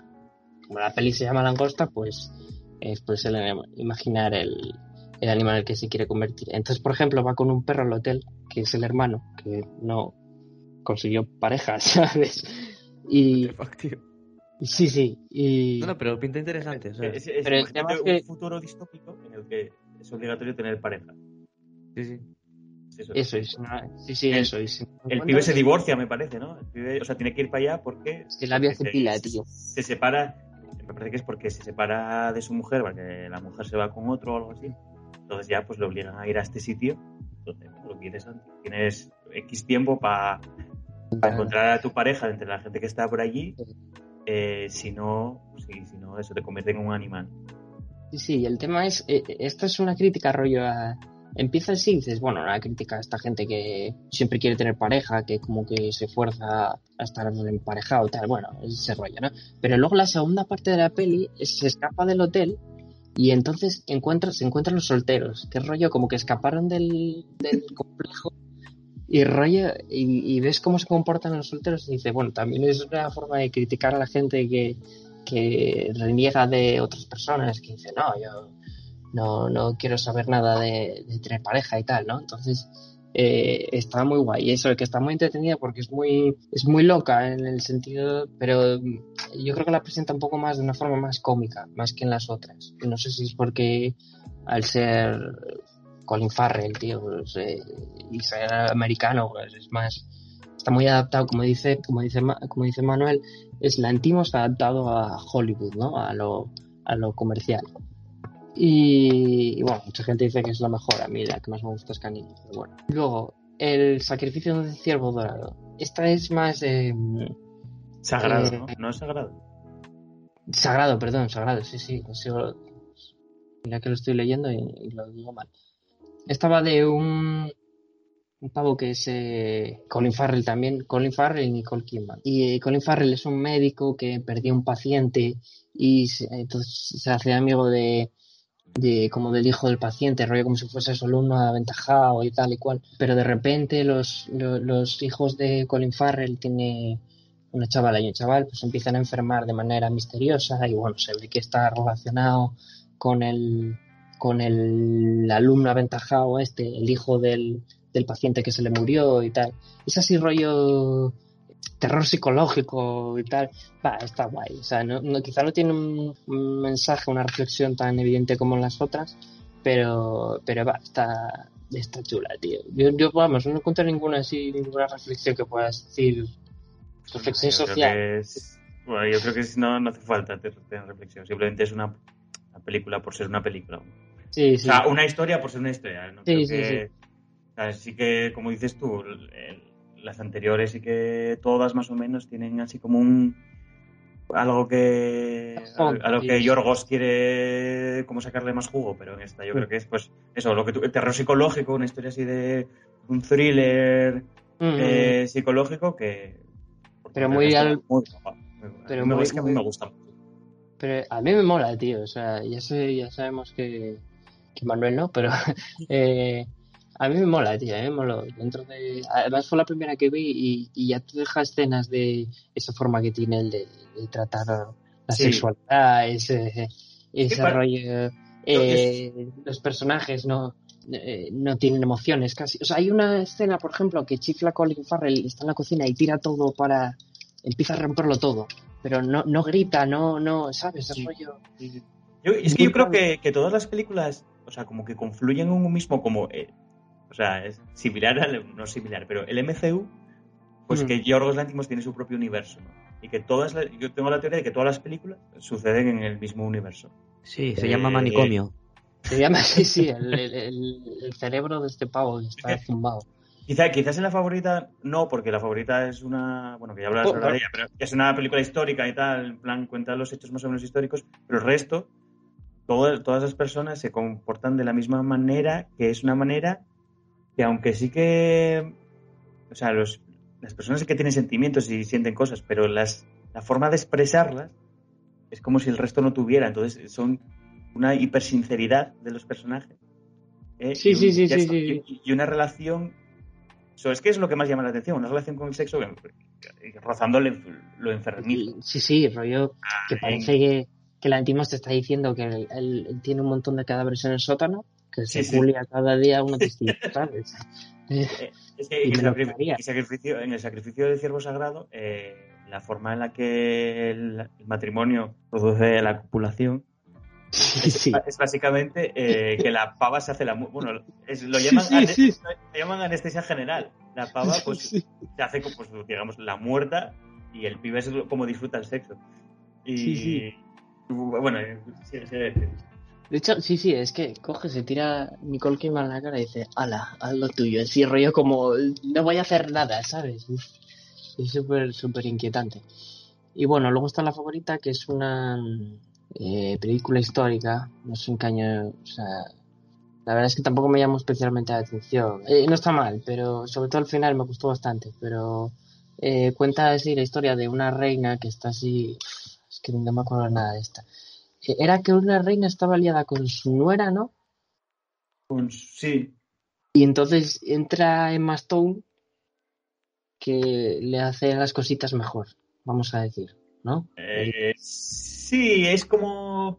como la peli se llama langosta, pues es pues el, imaginar el, el animal en el que se quiere convertir. Entonces, por ejemplo, va con un perro al hotel, que es el hermano, que no consiguió pareja, ¿sabes? Y sí, sí, y No, no, pero pinta interesante. o sea, Es, es- Pero el imagínate tema es un que- futuro distópico en el que es obligatorio tener pareja. sí, sí. Es eso. eso es, ¿no? sí, sí, El- eso es. El pibe se divorcia, me parece, ¿no? El pibe, o sea, tiene que ir para allá porque. Es que la vida se pila, tío. Se separa. Me parece que es porque se separa de su mujer, porque la mujer se va con otro o algo así. Entonces ya pues le obligan a ir a este sitio. Entonces, lo que dices antes. Tienes X tiempo para encontrar a tu pareja entre la gente que está por allí. Eh, si no, sí, si no, eso te convierte en un animal. Sí, sí, el tema es, eh, esto es una crítica rollo a... Empieza así y dices, bueno, una crítica a esta gente que siempre quiere tener pareja, que como que se fuerza a estar emparejado, tal, bueno, ese rollo, ¿no? Pero luego la segunda parte de la peli se escapa del hotel y entonces encuentra, se encuentran los solteros, que rollo como que escaparon del, del complejo y rollo, y, y ves cómo se comportan los solteros y dices, bueno, también es una forma de criticar a la gente que, que reniega de otras personas, que dice, no, yo no, no quiero saber nada de, de tener pareja y tal, ¿no? Entonces, eh, está muy guay. Eso, que está muy entretenida porque es muy, es muy loca en el sentido, pero mm, yo creo que la presenta un poco más de una forma más cómica, más que en las otras. No sé si es porque al ser Colin Farrell, tío, pues, eh, y americano, pues es más, está muy adaptado, como dice, como dice, como dice Manuel, es la Antimos adaptado a Hollywood, ¿no? A lo, a lo comercial. Y, y bueno, mucha gente dice que es la mejor, a mí la que más me gusta es Canino, pero bueno. Luego, el sacrificio de un ciervo dorado. Esta es más eh, Sagrado, Eh, ¿no? No es sagrado. sagrado, perdón, sagrado, sí, sí. eso- Mira que lo estoy leyendo y, y lo digo mal. Estaba de un, un pavo que es eh, Colin Farrell también, Colin Farrell y Nicole Kidman. Y Colin Farrell es un médico que perdió un paciente y se, entonces se hace amigo de, de como del hijo del paciente, rollo como si fuese solo uno aventajado y tal y cual. Pero de repente los, lo- los, hijos de Colin Farrell tiene una chavala y un chaval, pues empiezan a enfermar de manera misteriosa y bueno, se ve que está relacionado con el con el alumno aventajado este, el hijo del, del paciente que se le murió y tal. Es así rollo terror psicológico y tal. Va, está guay. O sea, no, no- quizá no tiene un, un mensaje, una reflexión tan evidente como las otras, pero, pero va, está, está chula, tío. Yo, yo, vamos, no encuentro ninguna así, ninguna reflexión que puedas decir. Reflexión Yo social. es- bueno, yo creo que es- no, no hace falta te- tener reflexión. Simplemente es una, una película por ser una película. Sí, O sí. sea, una historia por ser una historia. ¿no? Sí, Creo sí, que- o sea, sí que, como dices tú, el- las anteriores sí que todas más o menos tienen así como un algo que a lo que Yorgos quiere como sacarle más jugo, pero en esta yo creo que es pues eso, lo que tú, terror psicológico, una historia así de un thriller Mm, eh, psicológico que Pero muy al- pero A mí me- muy- es que a mí me gusta mucho. Pero a mí me mola, tío. O sea, ya sé, ya sabemos que, que Manuel no, pero eh, a mí me mola, tío. A mí me moló. Dentro de... Además fue la primera que vi y, y ya te deja escenas de esa forma que tiene el de, de tratar la Sí. sexualidad, ese, ese rollo. eh, los personajes no, eh, no tienen emociones casi. O sea, hay una escena, por ejemplo, que chifla Colin Farrell, está en la cocina y tira todo para. empieza a romperlo todo. Pero no, no grita, no, no, ¿sabes? Es Sí. rollo. Yo, es que yo creo que, que todas las películas, o sea, como que confluyen en un mismo, como, eh, o sea, es similar al, no similar, pero el MCU, pues Mm. que Yorgos Lanthimos tiene su propio universo, ¿no? Y que todas, las- yo tengo la teoría de que todas las películas suceden en el mismo universo. Sí, se Eh, llama manicomio. Se llama así, sí, el, el- cerebro de este pavo que está zumbado. Quizá, quizás en la favorita, no, porque la favorita es una, bueno, que ya hablarás Oh, ahora de ella, pero es una película histórica y tal, en plan, cuenta los hechos más o menos históricos, pero el resto, todo- todas las personas se comportan de la misma manera, que es una manera que aunque sí que, o sea, los, las personas sí que tienen sentimientos y sienten cosas, pero las, la forma de expresarlas es como si el resto no tuviera, entonces son una hipersinceridad de los personajes. ¿eh? Sí, Y sí, sí, sí, sí. y- y una relación So, es que es lo que más llama la atención, una relación con el sexo que- que- rozando lo enfermizo. Sí, sí, rollo que parece que, que la Antimos te está diciendo que él tiene un montón de cadáveres en el sótano, que se Sí, sí. culia cada día uno distinto, ¿sabes? Eh, Es que en el, sacrificio, en el sacrificio del ciervo sagrado, eh, la forma en la que el, el matrimonio produce la copulación sí, sí. es básicamente eh, que la pava se hace la bueno es- lo llaman Sí, lo llaman anestesia general la pava pues se hace como, pues, digamos la muerta y el pibe es como disfruta el sexo y Sí, sí. bueno sí, De hecho, sí, sí, es que coge, se tira Nicole Kidman en la cara y dice, ala, haz lo tuyo. Así rollo como, no voy a hacer nada, ¿sabes? Es súper, súper inquietante. Y bueno, luego está la favorita, que es una eh, película histórica, no sé en qué año, o sea, la verdad es que tampoco me llamó especialmente la atención. Eh, no está mal, pero sobre todo al final me gustó bastante, pero eh, cuenta así la historia de una reina que está así, es que no me acuerdo nada de esta. Era que una reina estaba liada con su nuera, ¿no? Con- sí Y entonces entra Emma Stone que le hace las cositas mejor, vamos a decir, ¿no? Eh, sí es como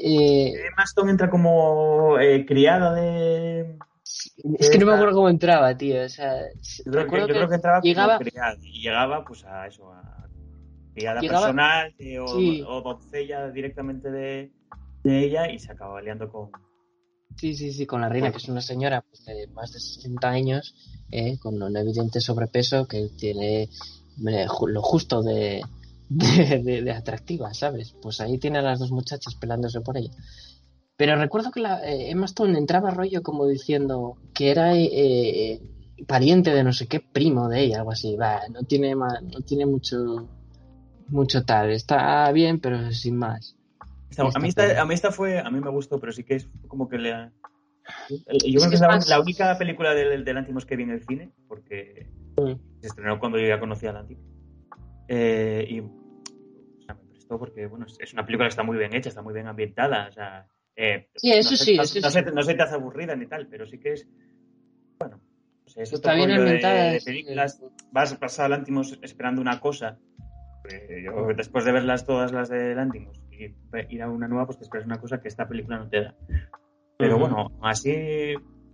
Eh, Emma Stone entra como eh, criada de es que no me acuerdo cómo entraba, tío. O sea, Yo creo, que, recuerdo yo creo que entraba llegaba- como criada y llegaba pues a eso, a criada Llegaba- personal eh, o, Sí. o doncella directamente de, de ella y se acaba liando con... Sí, sí, sí, con la reina, que es una señora pues, de más de 60 años, eh, con un evidente sobrepeso que tiene eh, lo justo de, de, de- de atractiva, ¿sabes? Pues ahí tiene a las dos muchachas pelándose por ella. Pero recuerdo que la, eh, Emma Stone entraba rollo como diciendo que era eh, eh, pariente de no sé qué primo de ella, algo así. Va, no tiene, no tiene mucho, mucho tal. Está bien, pero sin más. Esta- a, mí Está esta, a mí esta fue, a mí me gustó, pero sí que es como que le Yo creo que es la, la única película del, del Lantimos que vi en el cine, porque Mm. se estrenó cuando yo ya conocía a Lantimos. Eh, y o sea, me prestó porque, bueno, es- una película que está muy bien hecha, está muy bien ambientada, o sea... eh, Sí, eso no se- sí, no, eso no sí. se, no se te hace aburrida ni tal, pero sí que es... Bueno, o sea, es Está bien de- ambientada. de es- películas vas, vas a Lantimos esperando una cosa. Eh, yo, después de verlas todas las de Lantimos y ir a una nueva, pues te esperas una cosa que esta película no te da. Pero bueno, así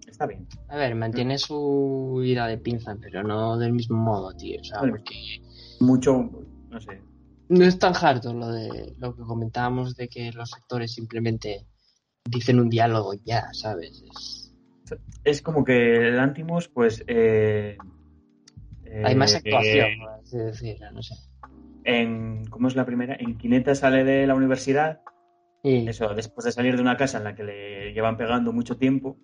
está bien. A ver, mantiene su ida de pinza, pero no del mismo modo, tío. O sea, Vale. porque Mucho, no sé. no es tan harto lo de lo que comentábamos de que los actores simplemente dicen un diálogo ya, ¿sabes? Es- Es como que Lantimos, pues. eh, hay más eh, actuación, eh, por así decirlo, no sé. En, ¿Cómo es la primera? En Quineta sale de la universidad. Eso, después de salir de una casa en la que le llevan pegando mucho tiempo.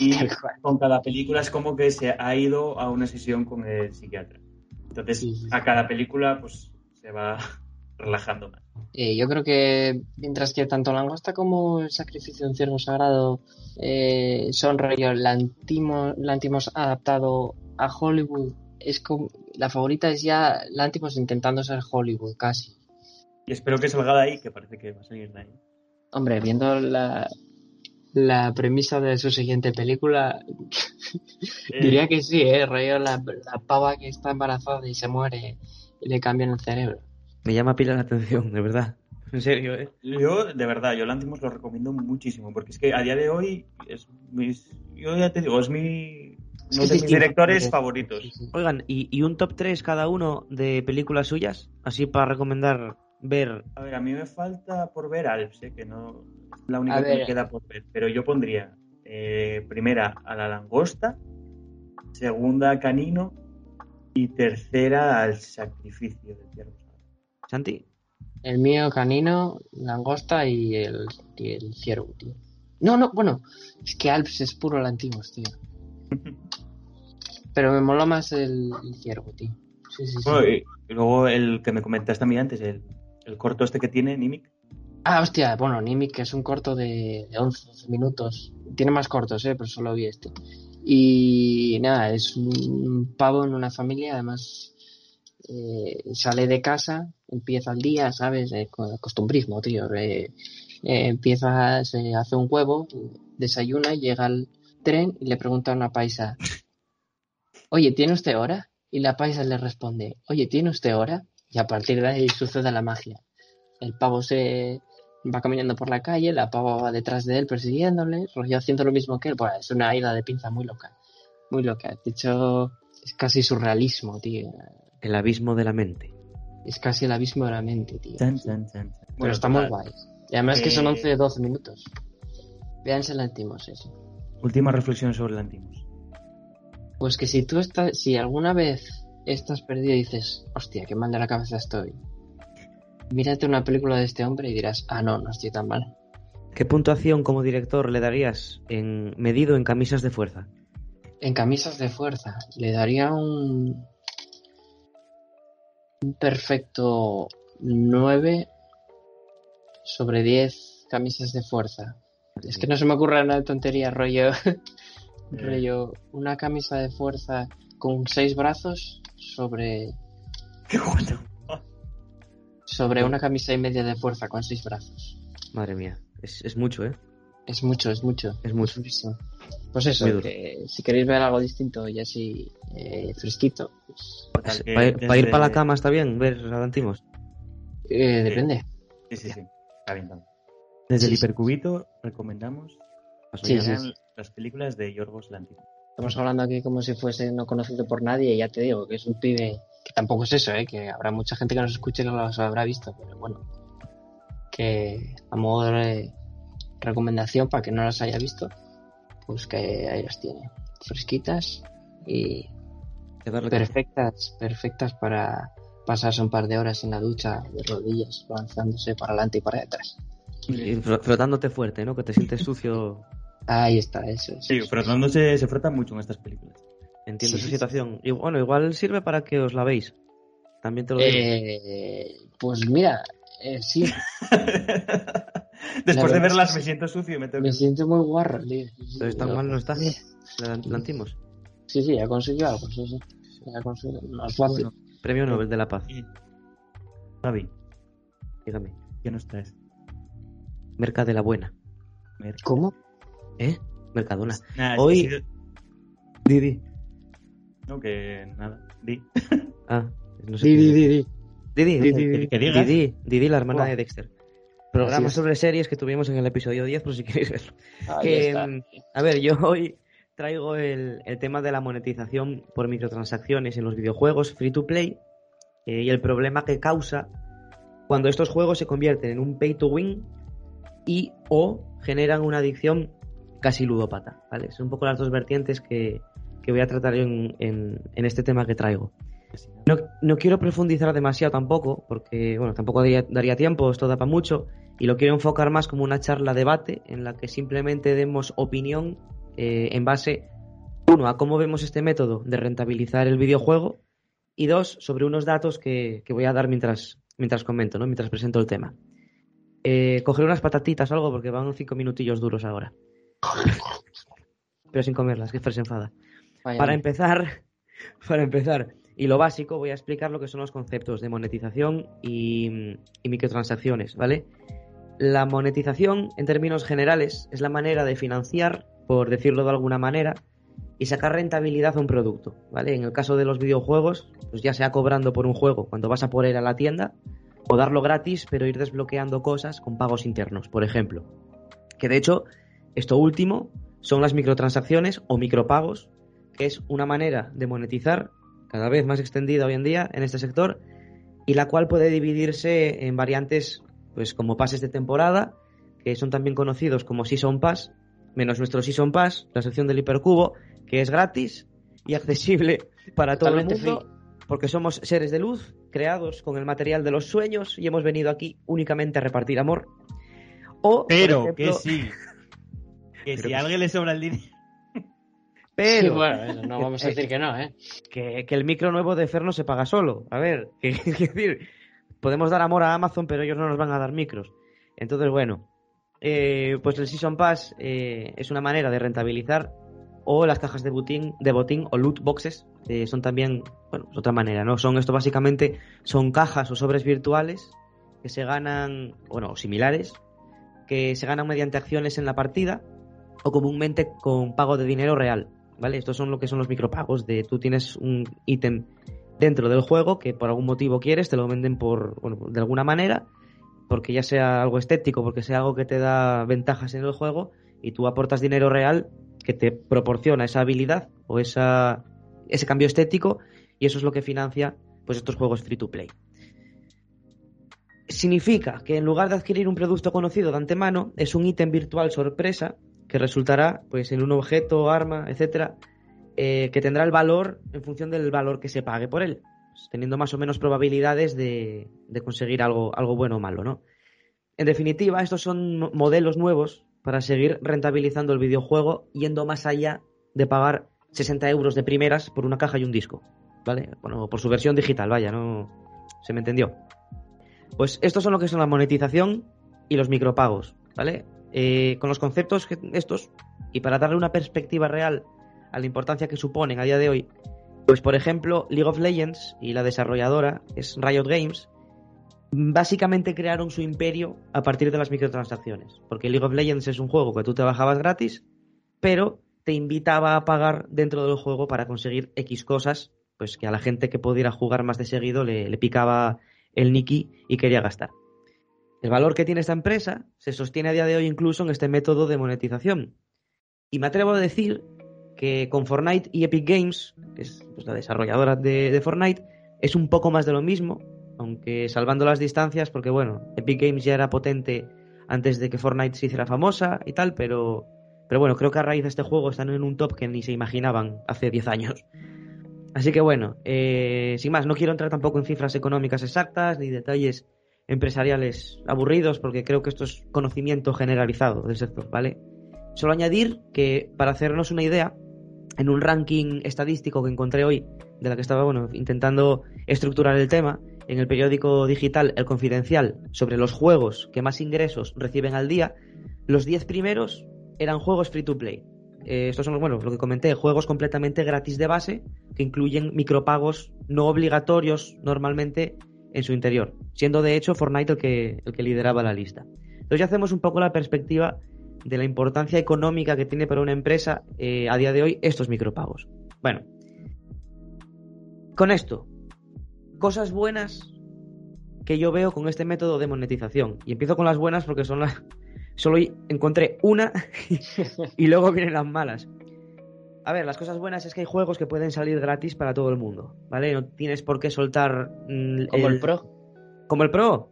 Y con cada película es como que se ha ido a una sesión con el psiquiatra. Entonces, Sí, sí, sí. a cada película, pues se va relajando más. Eh, yo creo que mientras que tanto Langosta como el sacrificio de un ciervo sagrado eh, son rollo Lantimos, Lantimos adaptado a Hollywood, es como la favorita es ya Lantimos intentando ser Hollywood casi. Y espero que salga de ahí, que parece que va a salir de ahí. Hombre, viendo la, la premisa de su siguiente película, Eh, diría que sí, ¿eh? Rollo la, la pava que está embarazada y se muere y le cambian el cerebro. Me llama pila la atención, de verdad. En serio, ¿eh? Yo, de verdad, yo Lantimos lo recomiendo muchísimo, porque es que a día de hoy es mis, yo ya te digo, es mi, Mis distinto. directores Sí, favoritos. sí, sí. Oigan, ¿y, y un top 3 cada uno de películas suyas? Así para recomendar ver. A ver, a mí me falta por ver Alps, eh, que no es la única que me queda por ver, pero yo pondría eh, primera a la langosta, segunda a Canino y tercera al sacrificio de ciervos. Santi, El mío, canino, langosta y el, y el ciervo, tío. No, no, bueno, es que Alps es puro lantimos, tío. Pero me mola más el, el ciervo, tío. Sí, sí, sí. Bueno, y y luego el que me comentaste a mí antes, el, el corto este que tiene, Nimic. Ah, hostia, bueno, Nimic es un corto de, de 11, 12 minutos. Tiene más cortos, eh, pero solo vi este. Y nada, es un pavo en una familia, además eh, sale de casa, empieza el día, ¿sabes? Eh, con el costumbrismo, tío. Eh, eh, empieza, se hace un huevo, desayuna, llega al tren y le pregunta a una paisa, oye, ¿tiene usted hora? Y la paisa le responde, oye, ¿tiene usted hora? Y a partir de ahí sucede la magia. El pavo se va caminando por la calle, la pava va detrás de él persiguiéndole, rollo haciendo lo mismo que él. Bueno, es una ida de pinza muy loca. Muy loca. De hecho, es casi surrealismo, tío. el abismo de la mente. Es casi el abismo de la mente, tío. Pero está muy guay. Y además que son Eh, 11 12 minutos. Véanse el Antimos eso. Última reflexión sobre Lantimos. Pues que si tú estás, si alguna vez estás perdido y dices, hostia, qué mal de la cabeza estoy, mírate una película de este hombre y dirás, ah, no, no estoy tan mal. ¿Qué puntuación como director le darías en medido en camisas de fuerza? En camisas de fuerza, le daría un, un perfecto 9 sobre 10 camisas de fuerza. Es que no se me ocurre una tontería, rollo, rollo, una camisa de fuerza con 6 brazos sobre, ¡Qué bueno! sobre una camisa y media de fuerza con 6 brazos. Madre mía, es, es mucho, ¿eh? Es mucho, es mucho. Es mucho. Pues eso, que si queréis ver algo distinto y así eh, fresquito, pues, que Para ir para la cama está bien ver a Lantimos. eh, depende. Sí, sí, sí. Está bien, está bien. Desde Sí, el sí. hipercubito recomendamos Sí, sí. Las películas de Yorgos Lantimos. Estamos hablando aquí como si fuese no conocido por nadie, y ya te digo que es un pibe que tampoco es eso, ¿eh? que habrá mucha gente que nos escuche que los habrá visto, pero bueno, que a modo de recomendación para que no las haya visto, pues que ahí las tiene, fresquitas y perfectas, perfectas para pasarse un par de horas en la ducha de rodillas, avanzándose para adelante y para detrás. y fro- frotándote fuerte, ¿no? Que te sientes sucio. Ahí está, eso es. Sí, frotándose se frotan mucho en estas películas. Entiendo Sí, esa sí. situación. Y bueno, igual sirve para que os la veis. También te lo digo. Eh, pues mira, Eh, sí, Después de verlas me siento sucio y me tengo me siento muy guarro, tío. Tan mal no está. Eh, La lantimos. Sí, sí, ya consiguió algo, sí, sí. Ya consiguió más fácil. Bueno, Premio Nobel de la Paz. Javi, Dígame. ¿qué nos traes? Merca de la Buena. ¿Cómo? ¿Eh? Mercadona. Nah, es que Hoy- sido- Didi. No, que nada. Di. Ah, no sé Di, di, di, di. Didi, Di, Didi, di, di. Que digas. Didi, Didi, la hermana de Dexter. Programa sobre series que tuvimos en el episodio 10, por si queréis verlo. Que, mm, a ver, yo hoy traigo el, el tema de la monetización por microtransacciones en los videojuegos free to play eh, y el problema que causa cuando estos juegos se convierten en un pay to win y o generan una adicción casi ludópata, ¿vale? Son un poco las dos vertientes que, que voy a tratar en, en- en este tema que traigo. No, no quiero profundizar demasiado tampoco, porque bueno, tampoco daría, daría tiempo, esto da para mucho, y lo quiero enfocar más como una charla debate en la que simplemente demos opinión eh, en base, uno, a cómo vemos este método de rentabilizar el videojuego, y dos, sobre unos datos que, que voy a dar mientras, mientras comento, ¿no? mientras presento el tema. Eh, cogeré unas patatitas o algo porque van cinco minutillos duros ahora. Pero sin comerlas, que se enfada. Vaya, Para empezar, para empezar, y lo básico, voy a explicar lo que son los conceptos de monetización y, y microtransacciones, ¿vale? La monetización, en términos generales, es la manera de financiar, por decirlo de alguna manera, y sacar rentabilidad a un producto, ¿vale? En el caso de los videojuegos, pues ya sea cobrando por un juego cuando vas a por él a la tienda, o darlo gratis, pero ir desbloqueando cosas con pagos internos, por ejemplo. Que de hecho, esto último son las microtransacciones o micropagos, que es una manera de monetizar cada vez más extendida hoy en día en este sector y la cual puede dividirse en variantes pues como pases de temporada, que son también conocidos como Season Pass, menos nuestro Season Pass, la sección del hipercubo, que es gratis y accesible para todo el mundo, porque somos seres de luz creados con el material de los sueños y hemos venido aquí únicamente a repartir amor. O, por Pero ejemplo- que sí. Que si que a alguien le sobra el dinero. pero Sí, bueno, eso, no vamos a decir que no, ¿eh? que, que el micro nuevo de Fer no se paga solo. A ver, que, que decir, podemos dar amor a Amazon, pero ellos no nos van a dar micros. Entonces, bueno, eh, pues el Season Pass eh, es una manera de rentabilizar o las cajas de botín, de botín o loot boxes eh, son también, bueno, es otra manera, ¿no? Son esto básicamente, son cajas o sobres virtuales que se ganan, bueno, o similares, que se ganan mediante acciones en la partida o comúnmente con pago de dinero real. ¿vale? Estos son lo que son los micropagos de tú tienes un ítem dentro del juego que por algún motivo quieres, te lo venden por, bueno, de alguna manera, porque ya sea algo estético, porque sea algo que te da ventajas en el juego, y tú aportas dinero real que te proporciona esa habilidad o esa, ese cambio estético, y eso es lo que financia pues estos juegos free to play. Significa que en lugar de adquirir un producto conocido de antemano, es un ítem virtual sorpresa que resultará pues en un objeto, arma, etcétera, eh, que tendrá el valor en función del valor que se pague por él, pues, teniendo más o menos probabilidades de, de conseguir algo, algo bueno o malo, ¿no? En definitiva, estos son mo- modelos nuevos para seguir rentabilizando el videojuego yendo más allá de pagar 60 euros de primeras por una caja y un disco, ¿vale? Bueno, por su versión digital, vaya, no se me entendió. Pues estos son lo que son la monetización y los micropagos, ¿vale? Eh, con los conceptos estos, y para darle una perspectiva real a la importancia que suponen a día de hoy, pues por ejemplo, League of Legends y la desarrolladora es Riot Games, básicamente crearon su imperio a partir de las microtransacciones, porque League of Legends es un juego que tú te bajabas gratis, pero te invitaba a pagar dentro del juego para conseguir X cosas, pues que a la gente que pudiera jugar más de seguido le, le picaba el Niki y quería gastar. El valor que tiene esta empresa se sostiene a día de hoy incluso en este método de monetización. Y me atrevo a decir que con Fortnite y Epic Games, que es pues, la desarrolladora de, Fortnite, es un poco más de lo mismo, aunque salvando las distancias, porque bueno, Epic Games ya era potente antes de que Fortnite se hiciera famosa y tal, pero, pero bueno, creo que a raíz de este juego están en un top que ni se imaginaban hace 10 años. Así que bueno, eh, sin más, no quiero entrar tampoco en cifras económicas exactas ni detalles empresariales aburridos, porque creo que esto es conocimiento generalizado del sector, ¿vale? Solo añadir que, para hacernos una idea, en un ranking estadístico que encontré hoy, de la que estaba bueno, intentando estructurar el tema, en el periódico digital El Confidencial sobre los juegos que más ingresos reciben al día, los 10 primeros eran juegos free to play. Eh, estos son, bueno, lo que comenté, juegos completamente gratis de base que incluyen micropagos no obligatorios normalmente en su interior, siendo de hecho Fortnite el que, el que lideraba la lista. Entonces ya hacemos un poco la perspectiva de la importancia económica que tiene para una empresa eh, a día de hoy estos micropagos. Bueno, con esto, cosas buenas que yo veo con este método de monetización. Y empiezo con las buenas porque son las... Solo encontré una y luego vienen las malas. A ver, las cosas buenas es que hay juegos que pueden salir gratis para todo el mundo, ¿vale? No tienes por qué soltar... Mm, como el, Pro. Como el Pro.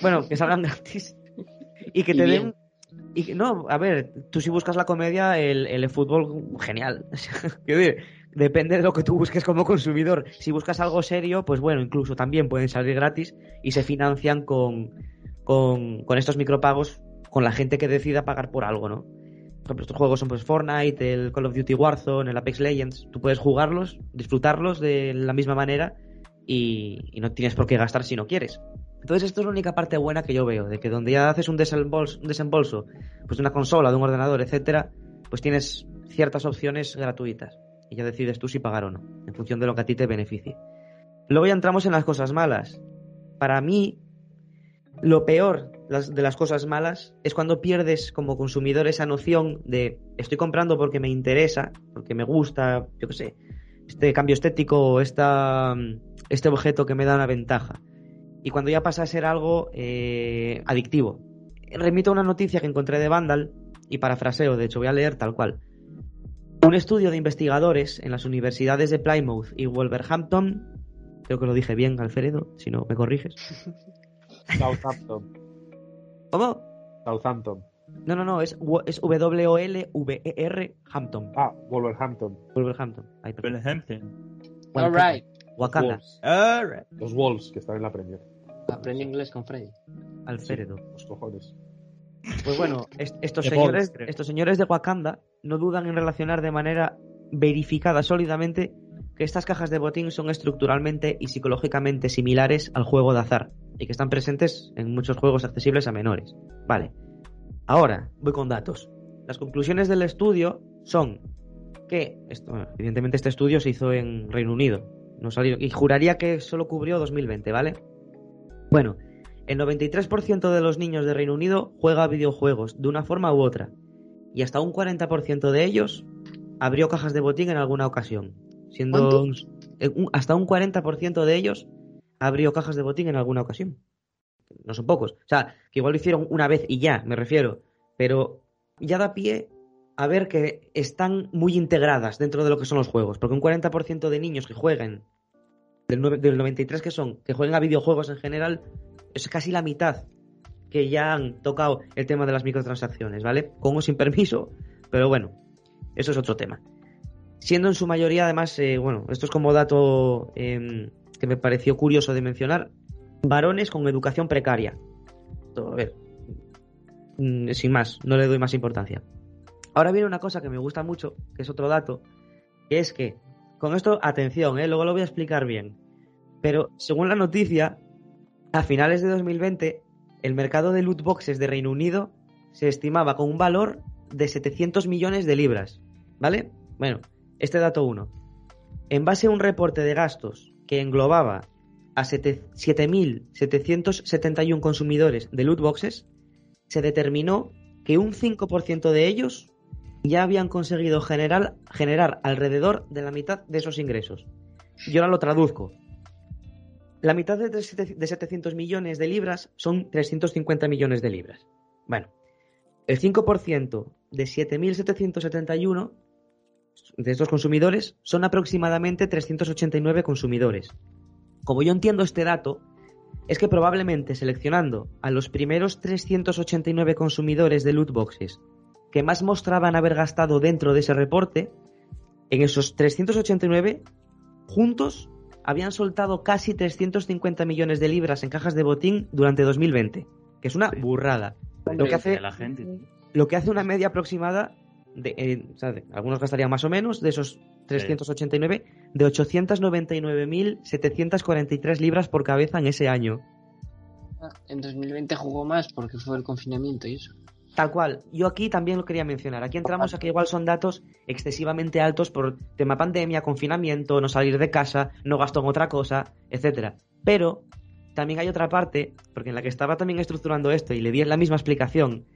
bueno, que salgan gratis. Y que te den... Y, no, a ver, tú si buscas la comedia, el, el fútbol, genial. depende de lo que tú busques como consumidor. Si buscas algo serio, pues bueno, incluso también pueden salir gratis y se financian con, con, con estos micropagos con la gente que decida pagar por algo, ¿no? Por ejemplo, estos juegos son pues Fortnite, el Call of Duty Warzone, el Apex Legends. Tú puedes jugarlos, disfrutarlos de la misma manera y, y no tienes por qué gastar si no quieres. Entonces, esto es la única parte buena que yo veo, de que donde ya haces un desembolso, un desembolso pues de una consola, de un ordenador, etcétera, pues tienes ciertas opciones gratuitas y ya decides tú si pagar o no, en función de lo que a ti te beneficie. Luego ya entramos en las cosas malas. Para mí, lo peor de las cosas malas es cuando pierdes como consumidor esa noción de estoy comprando porque me interesa, porque me gusta, yo qué sé, este cambio estético, esta, este objeto que me da una ventaja y cuando ya pasa a ser algo eh, adictivo. Remito una noticia que encontré de Vandal y parafraseo, de hecho voy a leer tal cual. Un estudio de investigadores en las universidades de Plymouth y Wolverhampton, creo que lo dije bien, Alfredo, si no me corriges. Southampton. ¿Cómo? Southampton. No, no, no, es, es W-O-L-V-E-R Hampton. Ah, Wolverhampton. Wolverhampton. Ahí, Wolverhampton. All right. Wakanda. Los Wolves que están en la Premier. Aprende inglés con Freddy. Alfredo. los cojones. Pues bueno, estos, señores, estos señores de Wakanda no dudan en relacionar de manera verificada sólidamente que estas cajas de botín son estructuralmente y psicológicamente similares al juego de azar y que están presentes en muchos juegos accesibles a menores. Vale. Ahora, voy con datos. Las conclusiones del estudio son que, esto, evidentemente este estudio se hizo en Reino Unido, no salió. Y juraría que solo cubrió 2020, ¿vale? Bueno, el 93% de los niños de Reino Unido juega videojuegos de una forma u otra. Y hasta un 40% de ellos abrió cajas de botín en alguna ocasión. Siendo eh, hasta un 40% de ellos abrió cajas de botín en alguna ocasión. No son pocos. O sea, que igual lo hicieron una vez y ya, me refiero. Pero ya da pie a ver que están muy integradas dentro de lo que son los juegos. Porque un 40% de niños que jueguen, del, del 93 que son, que jueguen a videojuegos en general, es casi la mitad que ya han tocado el tema de las microtransacciones, ¿vale? Con o sin permiso, pero bueno, eso es otro tema. Siendo en su mayoría, además, eh, bueno, esto es como dato em, que me pareció curioso de mencionar, varones con educación precaria. A ver, mm, sin más, no le doy más importancia. Ahora viene una cosa que me gusta mucho, que es otro dato, que es que, con esto, atención, ¿eh? luego lo voy a explicar bien, pero según la noticia, a finales de 2020, el mercado de loot boxes de Reino Unido se estimaba con un valor de 700 millones de libras, ¿vale? Bueno, este dato 1. En base a un reporte de gastos que englobaba a 7.771 consumidores de loot boxes, se determinó que un 5% de ellos ya habían conseguido generar, generar alrededor de la mitad de esos ingresos. Yo ahora lo traduzco. La mitad de 700 millones de libras son 350 millones de libras. Bueno, el 5% de 7.771 de estos consumidores son aproximadamente 389 consumidores. Como yo entiendo este dato, es que probablemente seleccionando a los primeros 389 consumidores de loot boxes que más mostraban haber gastado dentro de ese reporte, en esos 389, juntos habían soltado casi 350 millones de libras en cajas de botín durante 2020, que es una burrada. Lo que hace, la gente. Lo que hace una media aproximada, de, eh, algunos gastarían más o menos, de esos 389, de 899.743 libras por cabeza en ese año. Ah, En 2020 jugó más porque fue el confinamiento y eso. Tal cual. Yo aquí también lo quería mencionar. Aquí entramos a que igual son datos excesivamente altos por tema pandemia, confinamiento, no salir de casa, no gasto en otra cosa, etcétera. Pero también hay otra parte, porque en la que estaba también estructurando esto y le di la misma explicación,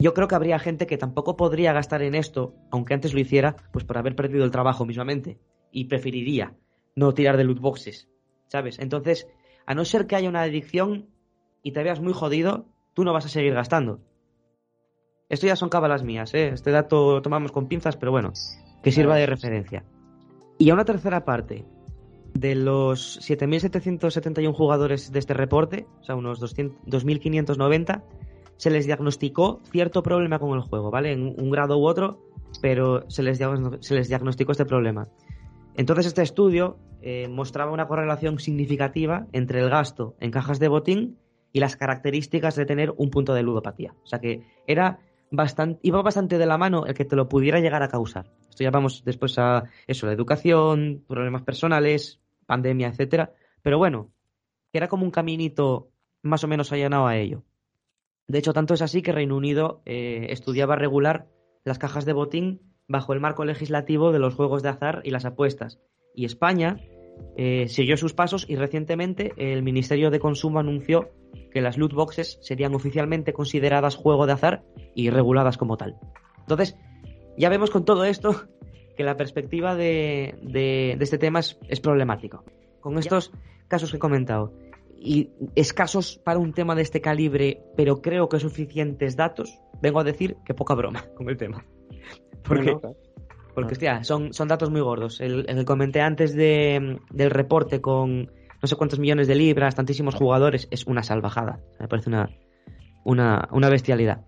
yo creo que habría gente que tampoco podría gastar en esto, aunque antes lo hiciera, pues por haber perdido el trabajo mismamente. Y preferiría no tirar de loot boxes, ¿sabes? Entonces, a no ser que haya una adicción y te veas muy jodido, tú no vas a seguir gastando. Esto ya son cábalas mías, ¿eh? Este dato lo tomamos con pinzas, pero bueno, que sirva de referencia. Y a una tercera parte, de los 7.771 jugadores de este reporte, o sea, unos 200 2.590, se les diagnosticó cierto problema con el juego, ¿vale? En un grado u otro, pero se les, se les diagnosticó este problema. Entonces este estudio eh, mostraba una correlación significativa entre el gasto en cajas de botín y las características de tener un punto de ludopatía. O sea que era bastante, iba bastante de la mano el que te lo pudiera llegar a causar. Esto ya vamos después a eso, la educación, problemas personales, pandemia, etcétera. Pero bueno, era como un caminito más o menos allanado a ello. De hecho, tanto es así que Reino Unido eh, estudiaba regular las cajas de botín bajo el marco legislativo de los juegos de azar y las apuestas. Y España eh, siguió sus pasos y recientemente el Ministerio de Consumo anunció que las loot boxes serían oficialmente consideradas juego de azar y reguladas como tal. Entonces, ya vemos con todo esto que la perspectiva de, de- de este tema es, es problemático. Con estos casos que he comentado y escasos para un tema de este calibre, pero creo que suficientes datos, vengo a decir que poca broma con el tema. Porque, Bueno, porque hostia, son, son datos muy gordos. El, el que comenté antes de, del reporte con no sé cuántos millones de libras, tantísimos jugadores, es una salvajada. Me parece una, una, una bestialidad.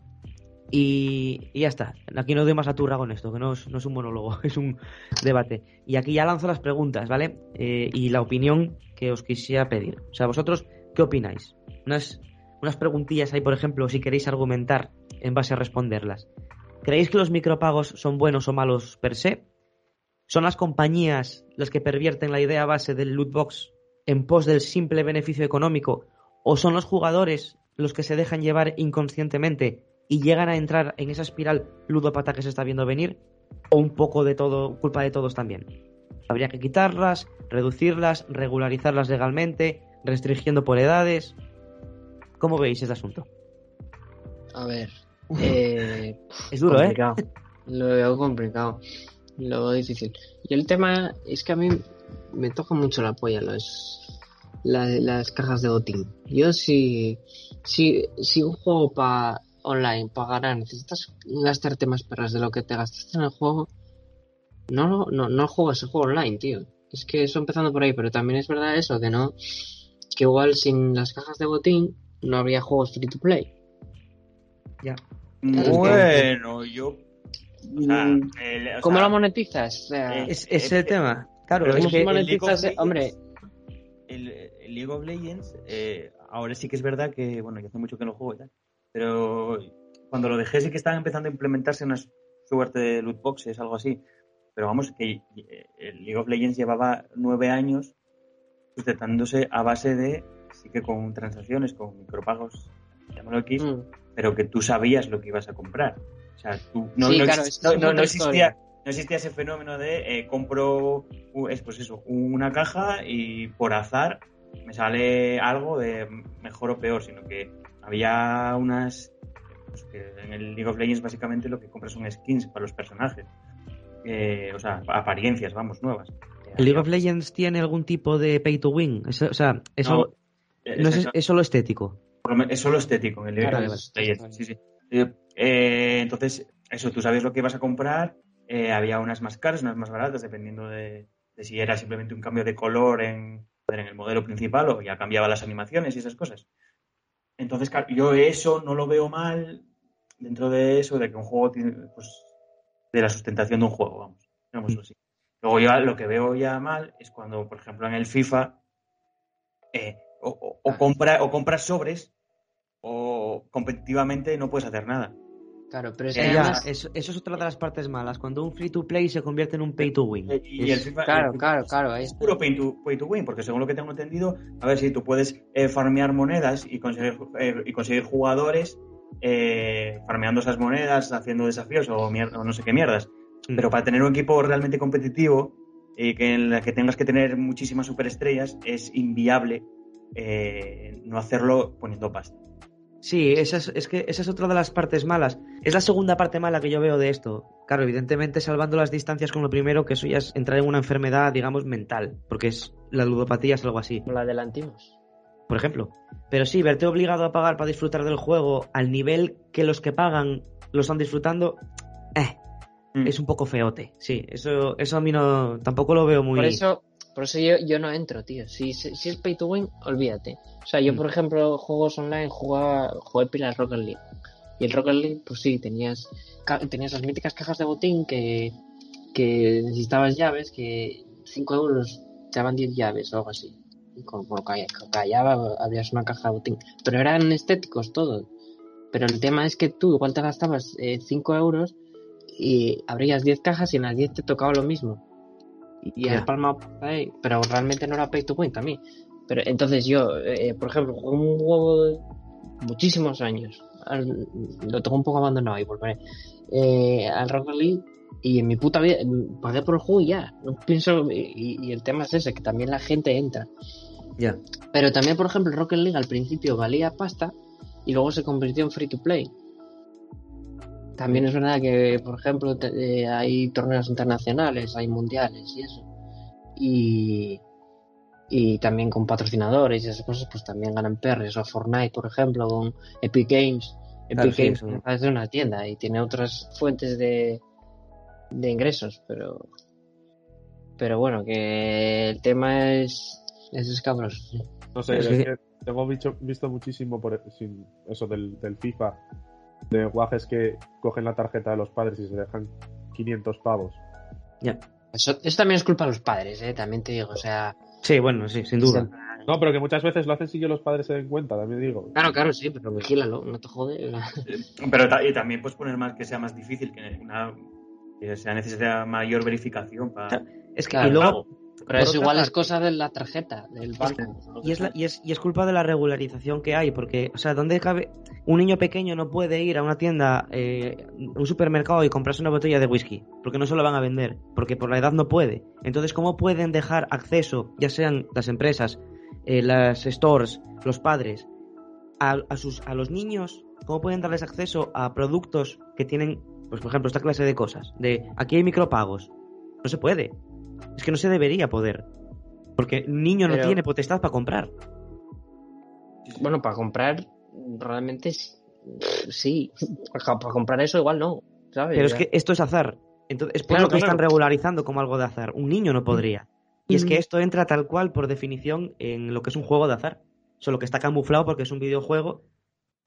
Y, ya está. Aquí no doy más a con esto, que no es, un monólogo, es un debate. Y aquí ya lanzo las preguntas, ¿vale? Eh, y la opinión que os quisiera pedir. O sea, vosotros, ¿qué opináis? Unas, unas preguntillas ahí, por ejemplo, si queréis argumentar en base a responderlas. ¿Creéis que los micropagos son buenos o malos per se? ¿Son las compañías las que pervierten la idea base del loot box en pos del simple beneficio económico? ¿O son los jugadores los que se dejan llevar inconscientemente y llegan a entrar en esa espiral ludópata que se está viendo venir? ¿O un poco de todo, culpa de todos también? Habría que quitarlas, reducirlas, regularizarlas legalmente, restringiendo por edades. ¿Cómo veis este asunto? A ver. Eh, Es duro, ¿eh? complicado. Lo veo complicado. Lo veo difícil. Y el tema es que a mí me toca mucho la polla los, la- las cajas de botín. Yo si, si, si un juego para online, ganar, necesitas gastarte más perras de lo que te gastaste en el juego, no, no, no juegas el juego online, tío. Es que eso empezando por ahí, pero también es verdad eso, que no, que igual sin las cajas de botín no habría juegos free to play. Ya. Bueno, yo. o sea, el- o ¿Cómo sea, lo monetizas? O sea, eh, Es, es el tema. Claro, es ¿cómo que se el League of monetizas? Legends- Hombre, el, el League of Legends, eh, ahora sí que es verdad que, bueno, yo hace mucho que no juego y tal, pero cuando lo dejé sí que estaban empezando a implementarse unas suerte de loot boxes, algo así. Pero vamos, que eh, el League of Legends llevaba nueve años sustentándose a base de, sí que con transacciones, con micropagos, llámalo X, mm, pero que tú sabías lo que ibas a comprar. O sea, tú no, Sí, no claro, exist- no- no- existía, no existía ese fenómeno de eh, compro es pues eso, una caja y por azar me sale algo de mejor o peor, sino que había unas pues que en el League of Legends básicamente lo que compras son skins para los personajes. Eh, o sea, apariencias, vamos, nuevas. ¿El League of Legends tiene algún tipo de pay to win? Eso- o sea, eso No, no, es, es solo estético. Es solo estético en el League Claro, of Legends, vale. sí, sí. Eh, eh, entonces, eso, tú sabes lo que vas a comprar. eh, había unas más caras, unas más baratas, dependiendo de, de si era simplemente un cambio de color en, en el modelo principal o ya cambiaba las animaciones y esas cosas. Entonces, claro, yo eso no lo veo mal dentro de eso, de que un juego tiene, pues, de la sustentación de un juego, vamos, digámoslo así. Luego ya lo que veo ya mal es cuando, por ejemplo, en el FIFA, eh, o, o- o compra, o compras sobres o competitivamente no puedes hacer nada. Claro, pero es Eh, que ya, además- eso, eso es otra de las partes malas. Cuando un free to play se convierte en un pay to win. Y el FIFA, Claro, el FIFA claro, es claro, Es puro pay to, pay to win, porque según lo que tengo entendido, a ver si tú puedes eh, farmear monedas y conseguir, eh, y conseguir jugadores eh, farmeando esas monedas, haciendo desafíos o, mier- o no sé qué mierdas. Mm. Pero para tener un equipo realmente competitivo y que en la que tengas que tener muchísimas superestrellas, es inviable eh, no hacerlo poniendo pasta. Sí, esa es, es que esa es otra de las partes malas. Es la segunda parte mala que yo veo de esto. Claro, evidentemente salvando las distancias con lo primero, que eso ya es entrar en una enfermedad, digamos, mental, porque es la ludopatía es algo así, la adelantimos. por ejemplo. Pero sí, verte obligado a pagar para disfrutar del juego al nivel que los que pagan lo están disfrutando, eh, Mm. es un poco feote. Sí, eso, eso a mí no, tampoco lo veo muy. Por eso, por eso yo, yo no entro, tío. Si, si si es pay to win, olvídate. O sea, yo, Mm. por ejemplo, juegos online jugaba, jugué pilas Rocket League. Y el Rocket League, pues sí, tenías, tenías las míticas cajas de botín que, que necesitabas llaves, que 5 euros te daban 10 llaves o algo así. Y con, callaba, habías una caja de botín. Pero eran estéticos todos. Pero el tema es que tú igual te gastabas 5 euros y abrías 10 cajas y en las 10 te tocaba lo mismo. Y Ya. has palmado por ahí, pero realmente no era pay to win también. Pero entonces yo, eh, por ejemplo, jugué un juego de muchísimos años. Al- lo tengo un poco abandonado y volveré. Eh, al Rocket League y en mi puta vida pagué por el juego y ya. No pienso, y, y el tema es ese, que también la gente entra. Ya. Pero también, por ejemplo, el Rocket League al principio valía pasta y luego se convirtió en free to play. También es verdad que, por ejemplo, te- eh, hay torneos internacionales, hay mundiales y eso. Y, y también con patrocinadores y esas cosas, pues también ganan perres. O Fortnite, por ejemplo, con Epic Games. Epic Claro, sí, Games eso. es de una tienda y tiene otras fuentes de, de ingresos, pero pero bueno, que el tema es, es escabroso. sí. No sé, Es que- que tengo visto, visto muchísimo por sin eso del, del FIFA, de guajes que cogen la tarjeta de los padres y se dejan 500 pavos. Ya. Eso, eso también es culpa de los padres, ¿eh? también te digo. O sea, Sí, bueno, sí, sin duda. No, pero que muchas veces lo hacen sin que los padres se den cuenta, también digo. claro, claro, sí, pero vigílalo, no te jode. Pero ta- y también puedes poner más que sea más difícil, que, una, que sea necesaria mayor verificación para... Es que Claro. y luego pago. Pero eso igual es parte- cosa de la tarjeta, del banco. Y es, la- y, es, y es culpa de la regularización que hay, porque, o sea, ¿dónde cabe? Un niño pequeño no puede ir a una tienda, eh, un supermercado y comprarse una botella de whisky, porque no se lo van a vender, porque por la edad no puede. Entonces, ¿cómo pueden dejar acceso, ya sean las empresas, eh, las stores, los padres, a, a sus, a los niños? ¿Cómo pueden darles acceso a productos que tienen, pues, por ejemplo, esta clase de cosas? De aquí hay micropagos. No se puede. Es que no se debería poder. Porque un niño no tiene potestad para comprar. Bueno, para comprar, realmente sí. Para comprar eso igual no, ¿sabes? Pero es que esto es azar. Entonces, es por Claro, lo que claro. están regularizando como algo de azar. Un niño no podría. Y es que Mm. esto entra tal cual, por definición, en lo que es un juego de azar. Solo que está camuflado porque es un videojuego,